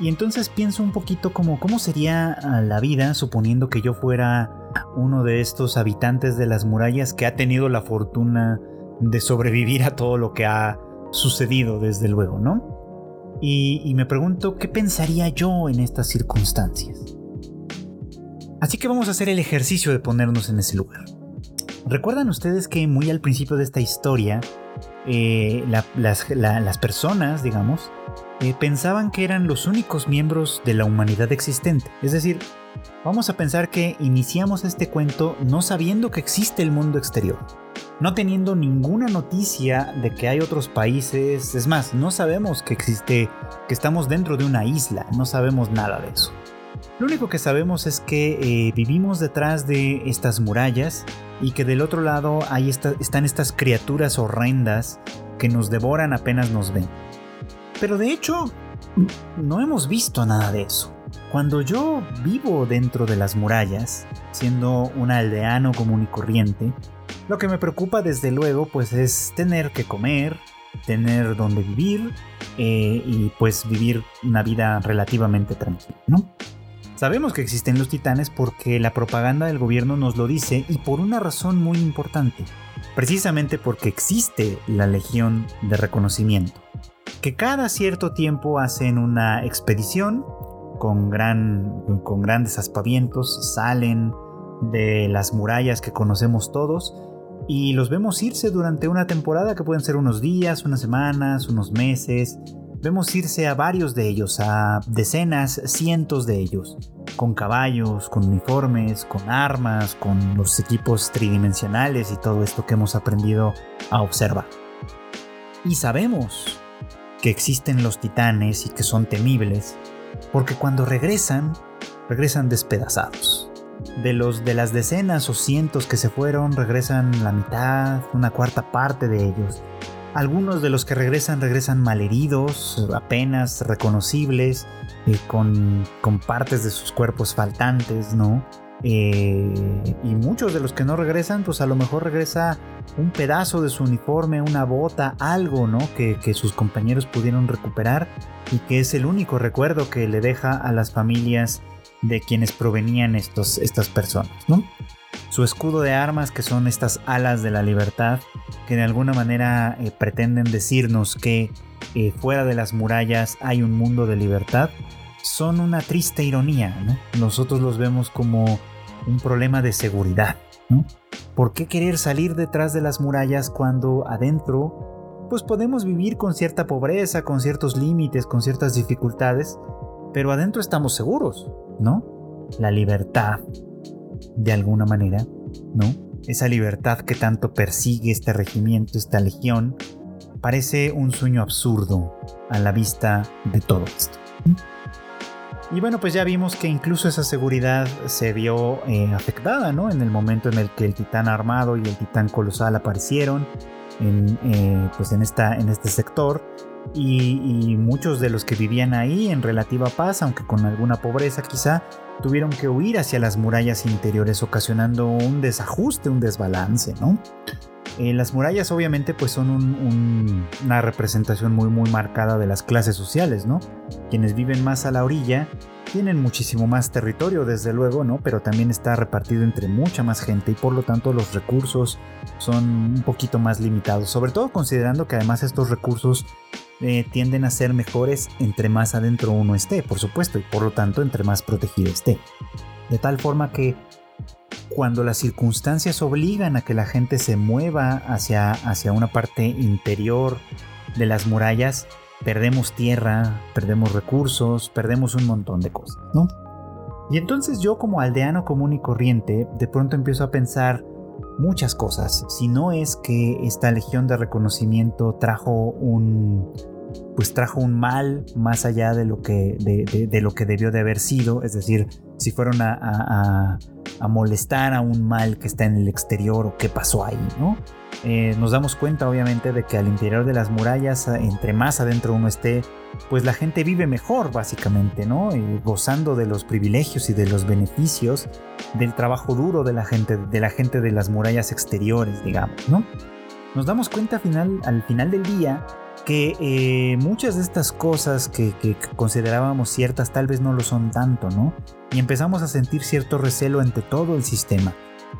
Y entonces pienso un poquito como cómo sería ah, la vida suponiendo que yo fuera uno de estos habitantes de las murallas que ha tenido la fortuna de sobrevivir a todo lo que ha sucedido desde luego, ¿no? Y, me pregunto qué pensaría yo en estas circunstancias. Así que vamos a hacer el ejercicio de ponernos en ese lugar. ¿Recuerdan ustedes que muy al principio de esta historia, eh, las personas, digamos, eh, pensaban que eran los únicos miembros de la humanidad existente. Es decir, vamos a pensar que iniciamos este cuento no sabiendo que existe el mundo exterior, no teniendo ninguna noticia de que hay otros países, es más, no sabemos que existe, que estamos dentro de una isla, no sabemos nada de eso. Lo único que sabemos es que eh, vivimos detrás de estas murallas y que del otro lado ahí están estas criaturas horrendas que nos devoran apenas nos ven. Pero de hecho, no hemos visto nada de eso. Cuando yo vivo dentro de las murallas, siendo un aldeano común y corriente, lo que me preocupa desde luego pues es tener que comer, tener donde vivir eh, y pues vivir una vida relativamente tranquila, ¿no? Sabemos que existen los titanes porque la propaganda del gobierno nos lo dice y por una razón muy importante, precisamente porque existe la Legión de Reconocimiento que cada cierto tiempo hacen una expedición con, gran, con grandes aspavientos, salen de las murallas que conocemos todos y los vemos irse durante una temporada que pueden ser unos días, unas semanas, unos meses. Vemos irse a varios de ellos, a decenas, cientos de ellos, con caballos, con uniformes, con armas, con los equipos tridimensionales y todo esto que hemos aprendido a observar. Y sabemos que existen los titanes y que son temibles, porque cuando regresan, regresan despedazados. De los de las decenas o cientos que se fueron, regresan la mitad, una cuarta parte de ellos. Algunos de los que regresan regresan malheridos, apenas reconocibles, eh, con, con partes de sus cuerpos faltantes, ¿no? Eh, y muchos de los que no regresan, pues a lo mejor regresa un pedazo de su uniforme, una bota, algo, ¿no? Que, sus compañeros pudieron recuperar y que es el único recuerdo que le deja a las familias de quienes provenían estos, estas personas, ¿no? Su escudo de armas, que son estas alas de la libertad, que de alguna manera eh, pretenden decirnos que eh, fuera de las murallas hay un mundo de libertad, son una triste ironía, ¿no? Nosotros los vemos como un problema de seguridad. ¿Por qué querer salir detrás de las murallas cuando adentro pues podemos vivir con cierta pobreza, con ciertos límites, con ciertas dificultades, pero adentro estamos seguros, ¿no? La libertad, de alguna manera, ¿no? Esa libertad que tanto persigue este regimiento, esta legión, parece un sueño absurdo a la vista de todo esto. Y bueno, pues ya vimos que incluso esa seguridad se vio eh, afectada, ¿no? En el momento en el que el titán armado y el titán colosal aparecieron eh, pues en, esta, en este sector. Y, muchos de los que vivían ahí en relativa paz, aunque con alguna pobreza quizá, tuvieron que huir hacia las murallas interiores, ocasionando un desajuste, un desbalance, ¿no? Eh, las murallas obviamente pues son una representación muy muy marcada de las clases sociales, ¿no? Quienes viven más a la orilla tienen muchísimo más territorio desde luego, ¿no? Pero también está repartido entre mucha más gente y por lo tanto los recursos son un poquito más limitados, sobre todo considerando que además estos recursos eh, tienden a ser mejores entre más adentro uno esté, por supuesto, y por lo tanto entre más protegido esté. De tal forma que cuando las circunstancias obligan a que la gente se mueva hacia, hacia una parte interior de las murallas, perdemos tierra, perdemos recursos, perdemos un montón de cosas, ¿no? Y entonces yo como aldeano común y corriente, de pronto empiezo a pensar muchas cosas, si no es que esta legión de reconocimiento trajo un pues trajo un mal más allá de lo que, de, lo que debió de haber sido, es decir, si fueron a, molestar a un mal que está en el exterior o qué pasó ahí, ¿no? Eh, nos damos cuenta obviamente de que al interior de las murallas, entre más adentro uno esté, pues la gente vive mejor básicamente, ¿no? Eh, gozando de los privilegios y de los beneficios del trabajo duro de la gente, de la gente de las murallas exteriores, digamos, ¿no? Nos damos cuenta final, al final del día que eh, muchas de estas cosas que, considerábamos ciertas tal vez no lo son tanto, ¿no? Y empezamos a sentir cierto recelo ante todo el sistema.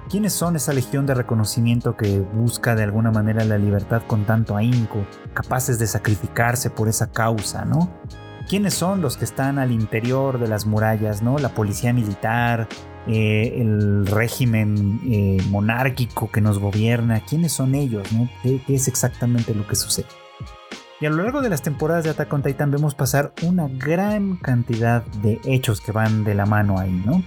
¿Quiénes son esa legión de reconocimiento que busca de alguna manera la libertad con tanto ahínco, capaces de sacrificarse por esa causa, ¿no? ¿Quiénes son los que están al interior de las murallas, ¿no? La policía militar, eh, el régimen eh, monárquico que nos gobierna, ¿quiénes son ellos, ¿no? ¿Qué es exactamente lo que sucede? Y a lo largo de las temporadas de Attack on Titan vemos pasar una gran cantidad de hechos que van de la mano ahí, ¿no?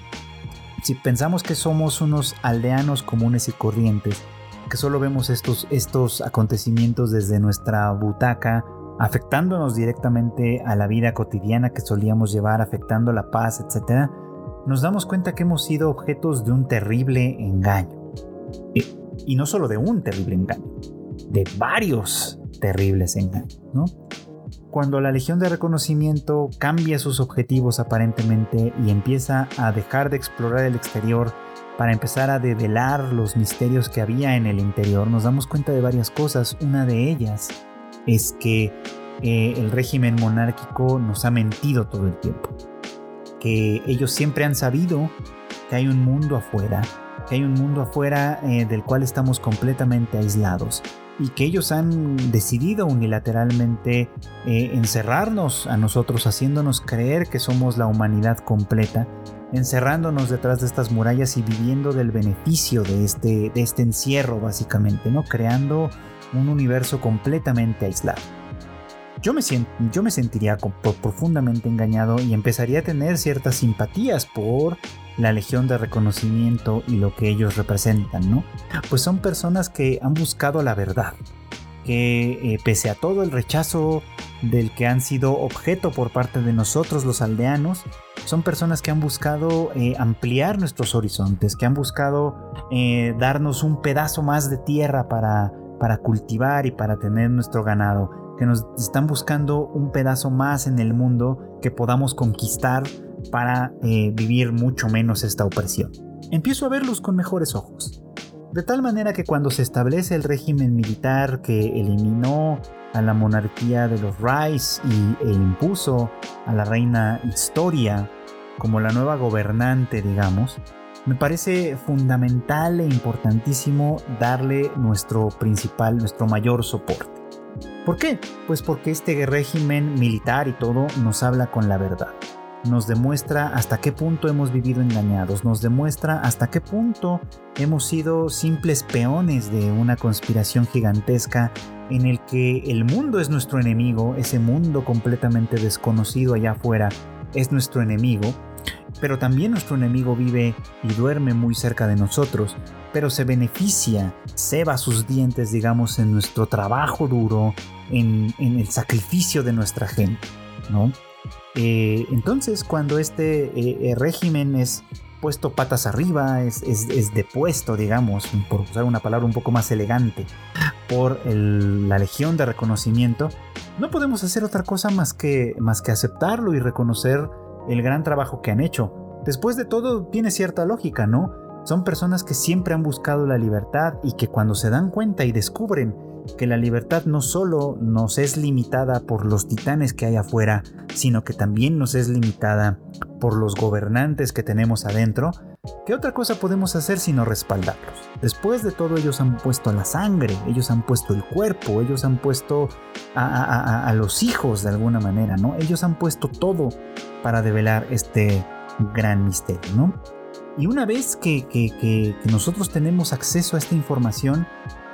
Si pensamos que somos unos aldeanos comunes y corrientes, que solo vemos estos, estos acontecimientos desde nuestra butaca, afectándonos directamente a la vida cotidiana que solíamos llevar, afectando la paz, etc., nos damos cuenta que hemos sido objetos de un terrible engaño. Y, y no solo de un terrible engaño, de varios terribles engaños, ¿no? Cuando la Legión de Reconocimiento cambia sus objetivos aparentemente y empieza a dejar de explorar el exterior para empezar a develar los misterios que había en el interior, nos damos cuenta de varias cosas. Una de ellas es que eh, el régimen monárquico nos ha mentido todo el tiempo. Que ellos siempre han sabido que hay un mundo afuera, que hay un mundo afuera eh, del cual estamos completamente aislados y que ellos han decidido unilateralmente eh, encerrarnos a nosotros, haciéndonos creer que somos la humanidad completa, encerrándonos detrás de estas murallas y viviendo del beneficio de este, de este encierro básicamente, ¿no? Creando un universo completamente aislado. Yo me, yo me sentiría profundamente engañado y empezaría a tener ciertas simpatías por la Legión de Reconocimiento y lo que ellos representan, ¿no? Pues son personas que han buscado la verdad, que eh, pese a todo el rechazo del que han sido objeto por parte de nosotros los aldeanos, son personas que han buscado eh, ampliar nuestros horizontes, que han buscado eh, darnos un pedazo más de tierra para, para cultivar y para tener nuestro ganado, que nos están buscando un pedazo más en el mundo que podamos conquistar para eh, vivir mucho menos esta opresión. Empiezo a verlos con mejores ojos. De tal manera que cuando se establece el régimen militar que eliminó a la monarquía de los Rice y, e impuso a la reina Historia como la nueva gobernante, digamos, me parece fundamental e importantísimo darle nuestro principal, nuestro mayor soporte. ¿Por qué? Pues porque este régimen militar y todo nos habla con la verdad nos demuestra hasta qué punto hemos vivido engañados, nos demuestra hasta qué punto hemos sido simples peones de una conspiración gigantesca en el que el mundo es nuestro enemigo, ese mundo completamente desconocido allá afuera es nuestro enemigo, pero también nuestro enemigo vive y duerme muy cerca de nosotros, pero se beneficia, ceba sus dientes, digamos, en nuestro trabajo duro, en, en el sacrificio de nuestra gente, ¿no? Eh, entonces, cuando este eh, eh, régimen es puesto patas arriba, es, depuesto, digamos, por usar una palabra un poco más elegante, por la Legión de Reconocimiento, no podemos hacer otra cosa más que, más que aceptarlo y reconocer el gran trabajo que han hecho. Después de todo, tiene cierta lógica, ¿no? Son personas que siempre han buscado la libertad y que cuando se dan cuenta y descubren que la libertad no solo nos es limitada por los titanes que hay afuera, sino que también nos es limitada por los gobernantes que tenemos adentro, ¿qué otra cosa podemos hacer sino respaldarlos? Después de todo ellos han puesto la sangre, ellos han puesto el cuerpo, ellos han puesto a, los hijos de alguna manera, ¿no? Ellos han puesto todo para develar este gran misterio, ¿no? Y una vez que nosotros tenemos acceso a esta información,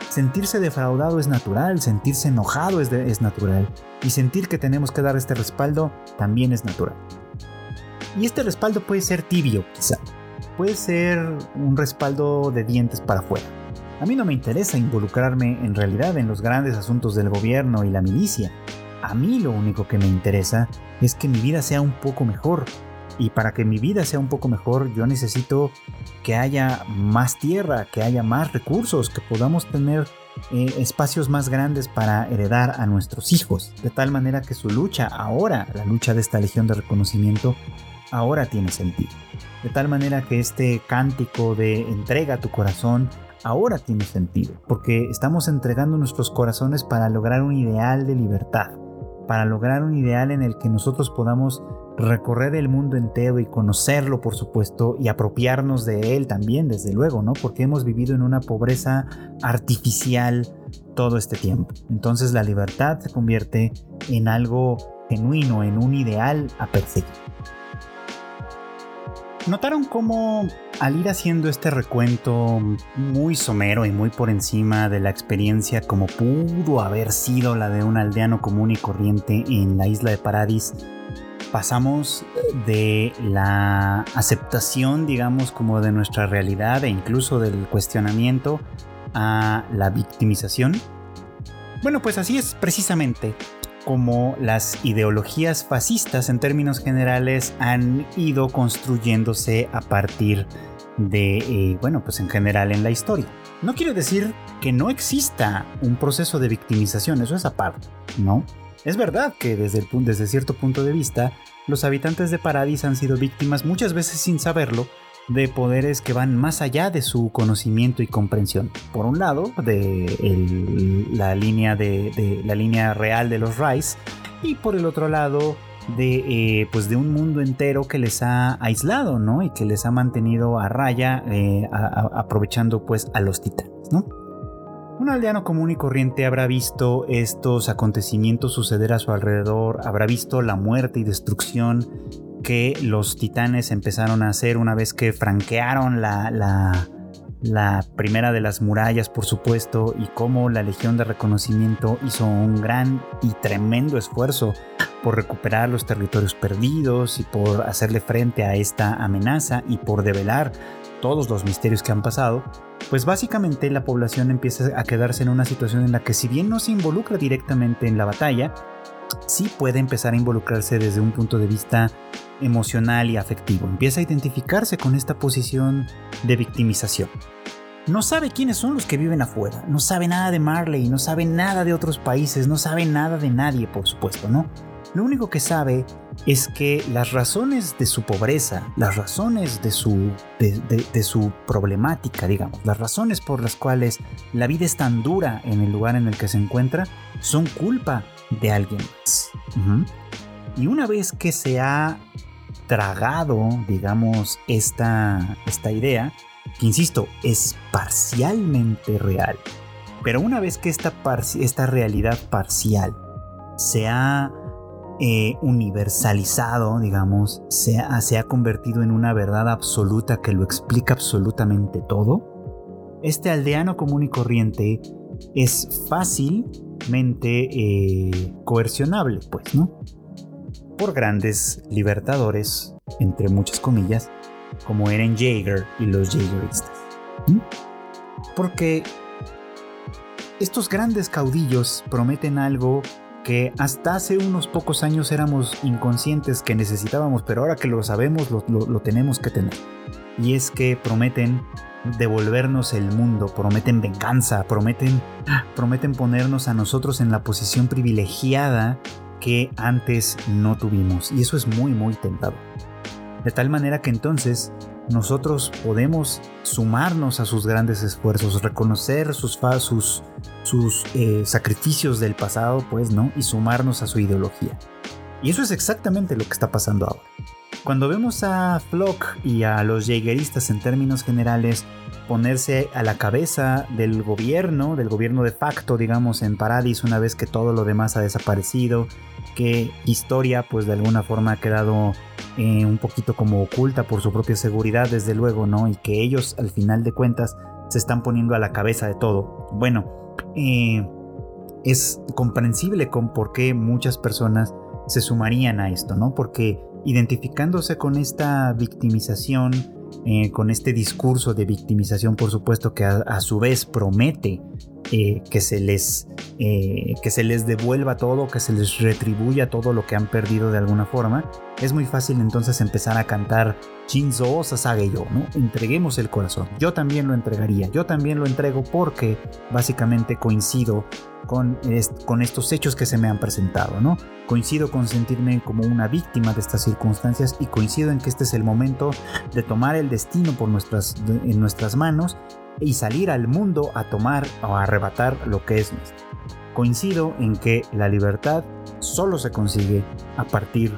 Sentirse defraudado es natural, sentirse enojado es, natural y sentir que tenemos que dar este respaldo también es natural. Y este respaldo puede ser tibio, quizá. Puede ser un respaldo de dientes para afuera. A mí no me interesa involucrarme en realidad en los grandes asuntos del gobierno y la milicia. A mí lo único que me interesa es que mi vida sea un poco mejor, y para que mi vida sea un poco mejor, yo necesito que haya más tierra, que haya más recursos, que podamos tener eh, espacios más grandes para heredar a nuestros hijos. De tal manera que su lucha ahora, la lucha de esta legión de reconocimiento, ahora tiene sentido. De tal manera que este cántico de entrega tu corazón ahora tiene sentido. Porque estamos entregando nuestros corazones para lograr un ideal de libertad. Para lograr un ideal en el que nosotros podamos recorrer el mundo entero y conocerlo, por supuesto, y apropiarnos de él también, desde luego, ¿no? Porque hemos vivido en una pobreza artificial todo este tiempo. Entonces la libertad se convierte en algo genuino, en un ideal a perseguir. ¿Notaron cómo al ir haciendo este recuento muy somero y muy por encima de la experiencia como pudo haber sido la de un aldeano común y corriente en la isla de Paradis, pasamos de la aceptación, digamos, como de nuestra realidad e incluso del cuestionamiento a la victimización? Bueno, pues así es precisamente como las ideologías fascistas en términos generales han ido construyéndose a partir de, eh, bueno, pues en general en la historia. No quiere decir que no exista un proceso de victimización, eso es aparte, ¿no? Es verdad que desde, el, desde cierto punto de vista, los habitantes de Paradis han sido víctimas muchas veces sin saberlo de poderes que van más allá de su conocimiento y comprensión. Por un lado, de la, línea de, la línea real de los Rice, y por el otro lado, de, eh, pues de un mundo entero que les ha aislado, ¿no? Y que les ha mantenido a raya, eh, aprovechando pues a los titanes, ¿no? Un aldeano común y corriente habrá visto estos acontecimientos suceder a su alrededor, habrá visto la muerte y destrucción que los titanes empezaron a hacer una vez que franquearon la, la, primera de las murallas, por supuesto, y cómo la Legión de Reconocimiento hizo un gran y tremendo esfuerzo por recuperar los territorios perdidos y por hacerle frente a esta amenaza y por develar todos los misterios que han pasado, pues básicamente la población empieza a quedarse en una situación en la que si bien no se involucra directamente en la batalla, sí puede empezar a involucrarse desde un punto de vista emocional y afectivo. Empieza a identificarse con esta posición de victimización. No sabe quiénes son los que viven afuera, no sabe nada de Marley, no sabe nada de otros países, no sabe nada de nadie, por supuesto, ¿no? Lo único que sabe es que las razones de su pobreza, las razones de su, de, su problemática, digamos, las razones por las cuales la vida es tan dura en el lugar en el que se encuentra, son culpa de alguien más. Y una vez que se ha tragado, digamos, esta, esta idea, que insisto, es parcialmente real, pero una vez que esta, esta realidad parcial se ha eh, universalizado, digamos, se ha, se ha convertido en una verdad absoluta que lo explica absolutamente todo, este aldeano común y corriente es fácilmente eh, coercionable, pues, ¿no? Por grandes libertadores, entre muchas comillas, como Eren Jaeger y los Jaegeristas. Porque estos grandes caudillos prometen algo que hasta hace unos pocos años éramos inconscientes que necesitábamos, pero ahora que lo sabemos lo, tenemos que tener. Y es que prometen devolvernos el mundo, prometen venganza, prometen, prometen ponernos a nosotros en la posición privilegiada que antes no tuvimos. Y eso es muy, muy tentador. De tal manera que entonces nosotros podemos sumarnos a sus grandes esfuerzos, reconocer sus, sus, sus eh, sacrificios del pasado, pues, ¿no? Y sumarnos a su ideología. Y eso es exactamente lo que está pasando ahora. Cuando vemos a Flock y a los Jaegeristas en términos generales ponerse a la cabeza del gobierno, del gobierno de facto, digamos, en Paradis, una vez que todo lo demás ha desaparecido, que historia, pues de alguna forma ha quedado eh, un poquito como oculta por su propia seguridad, desde luego, ¿no? Y que ellos al final de cuentas se están poniendo a la cabeza de todo. Bueno, eh, es comprensible con por qué muchas personas se sumarían a esto, ¿no? Porque identificándose con esta victimización, eh, con este discurso de victimización, por supuesto, que a, su vez promete eh, que, se les, eh, que se les devuelva todo, que se les retribuya todo lo que han perdido de alguna forma, es muy fácil entonces empezar a cantar Shinzo Sasage yo, ¿no? Entreguemos el corazón. Yo también lo entregaría, yo también lo entrego porque básicamente coincido con, con estos hechos que se me han presentado, ¿no? Coincido con sentirme como una víctima de estas circunstancias y coincido en que este es el momento de tomar el destino por nuestras, en nuestras manos y salir al mundo a tomar o a arrebatar lo que es nuestro. Coincido en que la libertad solo se consigue a partir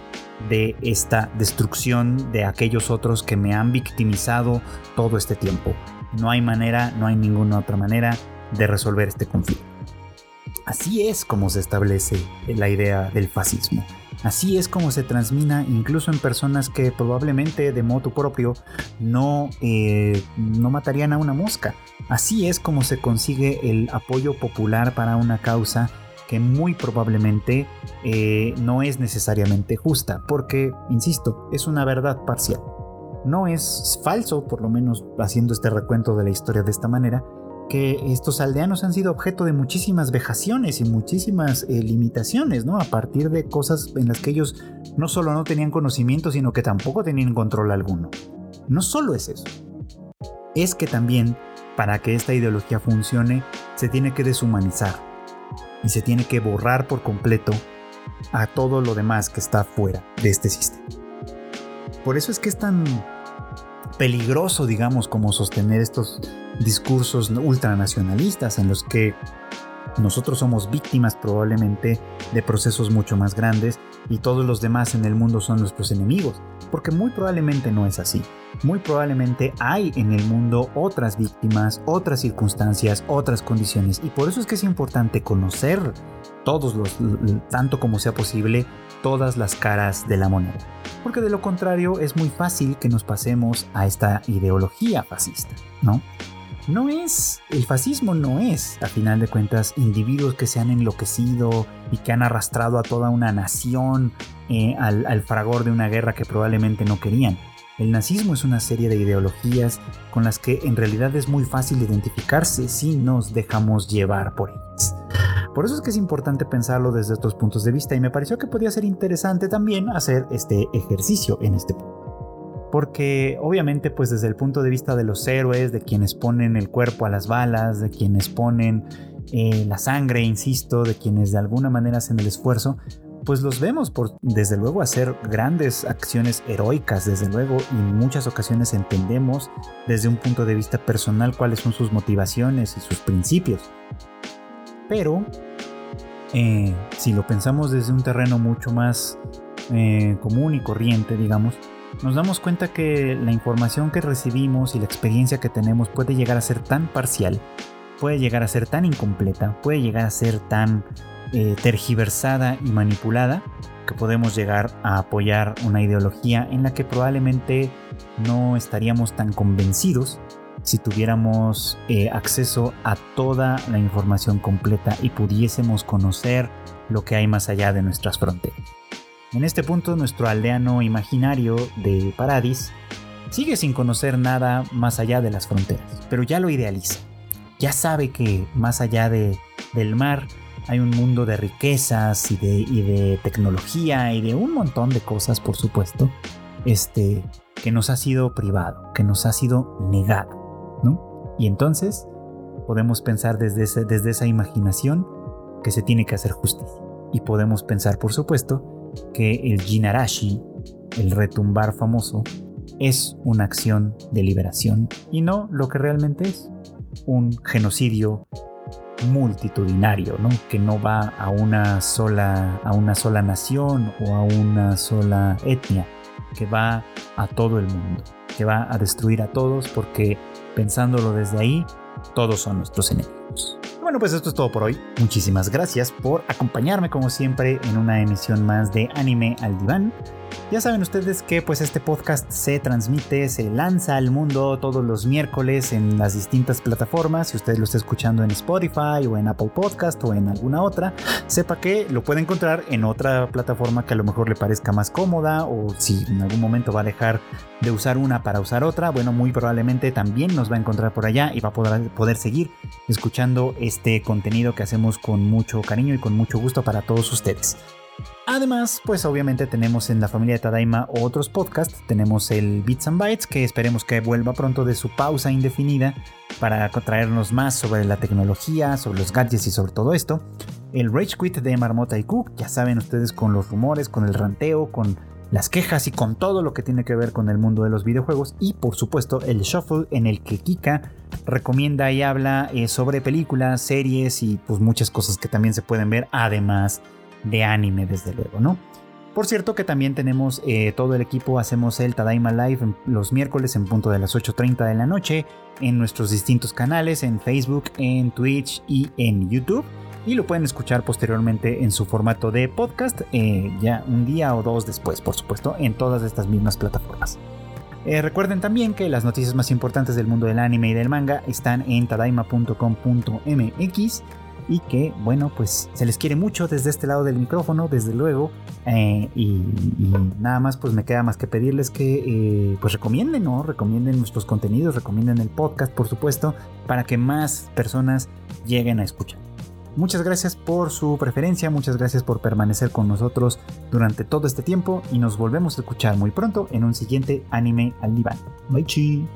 de esta destrucción de aquellos otros que me han victimizado todo este tiempo. No hay manera, no hay ninguna otra manera de resolver este conflicto. Así es como se establece la idea del fascismo. Así es como se transmina incluso en personas que probablemente de modo propio no, eh, no matarían a una mosca. Así es como se consigue el apoyo popular para una causa que muy probablemente eh, no es necesariamente justa, porque, insisto, es una verdad parcial. No es falso, por lo menos haciendo este recuento de la historia de esta manera, que estos aldeanos han sido objeto de muchísimas vejaciones y muchísimas eh, limitaciones, ¿no? A partir de cosas en las que ellos no solo no tenían conocimiento, sino que tampoco tenían control alguno. No solo es eso, es que también para que esta ideología funcione se tiene que deshumanizar y se tiene que borrar por completo a todo lo demás que está fuera de este sistema. Por eso es que es tan peligroso, digamos, como sostener estos discursos ultranacionalistas en los que nosotros somos víctimas probablemente de procesos mucho más grandes y todos los demás en el mundo son nuestros enemigos. porque muy probablemente no es así. Muy probablemente hay en el mundo otras víctimas, otras circunstancias, otras condiciones y por eso es que es importante conocer todos los, tanto como sea posible, todas las caras de la moneda. Porque de lo contrario es muy fácil que nos pasemos a esta ideología fascista, ¿no? no es, el fascismo no es, a final de cuentas, individuos que se han enloquecido y que han arrastrado a toda una nación eh, al, fragor de una guerra que probablemente no querían. El nazismo es una serie de ideologías con las que en realidad es muy fácil identificarse si nos dejamos llevar por ellas. Por eso es que es importante pensarlo desde estos puntos de vista y me pareció que podía ser interesante también hacer este ejercicio en este punto porque obviamente pues desde el punto de vista de los héroes, de quienes ponen el cuerpo a las balas, de quienes ponen eh, la sangre, insisto, de quienes de alguna manera hacen el esfuerzo, pues los vemos por desde luego hacer grandes acciones heroicas, desde luego, y en muchas ocasiones entendemos desde un punto de vista personal cuáles son sus motivaciones y sus principios. Pero eh, si lo pensamos desde un terreno mucho más eh, común y corriente, digamos, nos damos cuenta que la información que recibimos y la experiencia que tenemos puede llegar a ser tan parcial, puede llegar a ser tan incompleta, puede llegar a ser tan eh, tergiversada y manipulada que podemos llegar a apoyar una ideología en la que probablemente no estaríamos tan convencidos si tuviéramos eh, acceso a toda la información completa y pudiésemos conocer lo que hay más allá de nuestras fronteras. En este punto, nuestro aldeano imaginario de Paradis sigue sin conocer nada más allá de las fronteras, pero ya lo idealiza. Ya sabe que más allá de, del mar hay un mundo de riquezas y de, y de, tecnología y de un montón de cosas, por supuesto, este, que nos ha sido privado, que nos ha sido negado, Y entonces podemos pensar desde, desde esa imaginación que se tiene que hacer justicia. Y podemos pensar, por supuesto, que el Jinarashi, el retumbar famoso, es una acción de liberación y no lo que realmente es, un genocidio multitudinario, ¿no? que no va a una sola a una sola nación o a una sola etnia, que va a todo el mundo, que va a destruir a todos porque pensándolo desde ahí, todos son nuestros enemigos bueno, pues esto es todo por hoy. Muchísimas gracias por acompañarme como siempre en una emisión más de Anime al Diván. Ya saben ustedes que pues este podcast se transmite, se lanza al mundo todos los miércoles en las distintas plataformas. Si usted lo está escuchando en Spotify o en Apple Podcast o en alguna otra, sepa que lo puede encontrar en otra plataforma que a lo mejor le parezca más cómoda o si en algún momento va a dejar de usar una para usar otra, bueno, muy probablemente también nos va a encontrar por allá y va a poder, poder seguir escuchando este contenido que hacemos con mucho cariño y con mucho gusto para todos ustedes. Además, pues obviamente tenemos en la familia de Tadaima otros podcasts. Tenemos el Bits and Bytes, que esperemos que vuelva pronto de su pausa indefinida para traernos más sobre la tecnología, sobre los gadgets y sobre todo esto. El Rage Quit de Marmota y Cook, ya saben ustedes con los rumores, con el ranteo, con las quejas y con todo lo que tiene que ver con el mundo de los videojuegos. Y por supuesto el Shuffle en el que Kika recomienda y habla eh, sobre películas, series y pues muchas cosas que también se pueden ver además de anime, desde luego, ¿no? Por cierto que también tenemos eh, todo el equipo, hacemos el Tadaima Live los miércoles en punto de las 8.30 de la noche en nuestros distintos canales, en Facebook, en Twitch y en YouTube. Y lo pueden escuchar posteriormente en su formato de podcast, eh, ya un día o dos después, por supuesto, en todas estas mismas plataformas. Eh, recuerden también que las noticias más importantes del mundo del anime y del manga están en tadaima.com.mx y que, bueno, pues se les quiere mucho desde este lado del micrófono, desde luego. Eh, y, nada más, pues me queda más que pedirles que, pues recomienden, ¿no? Recomienden nuestros contenidos, recomienden el podcast, por supuesto, para que más personas lleguen a escuchar. Muchas gracias por su preferencia, muchas gracias por permanecer con nosotros durante todo este tiempo y nos volvemos a escuchar muy pronto en un siguiente anime al diván. Bye chi.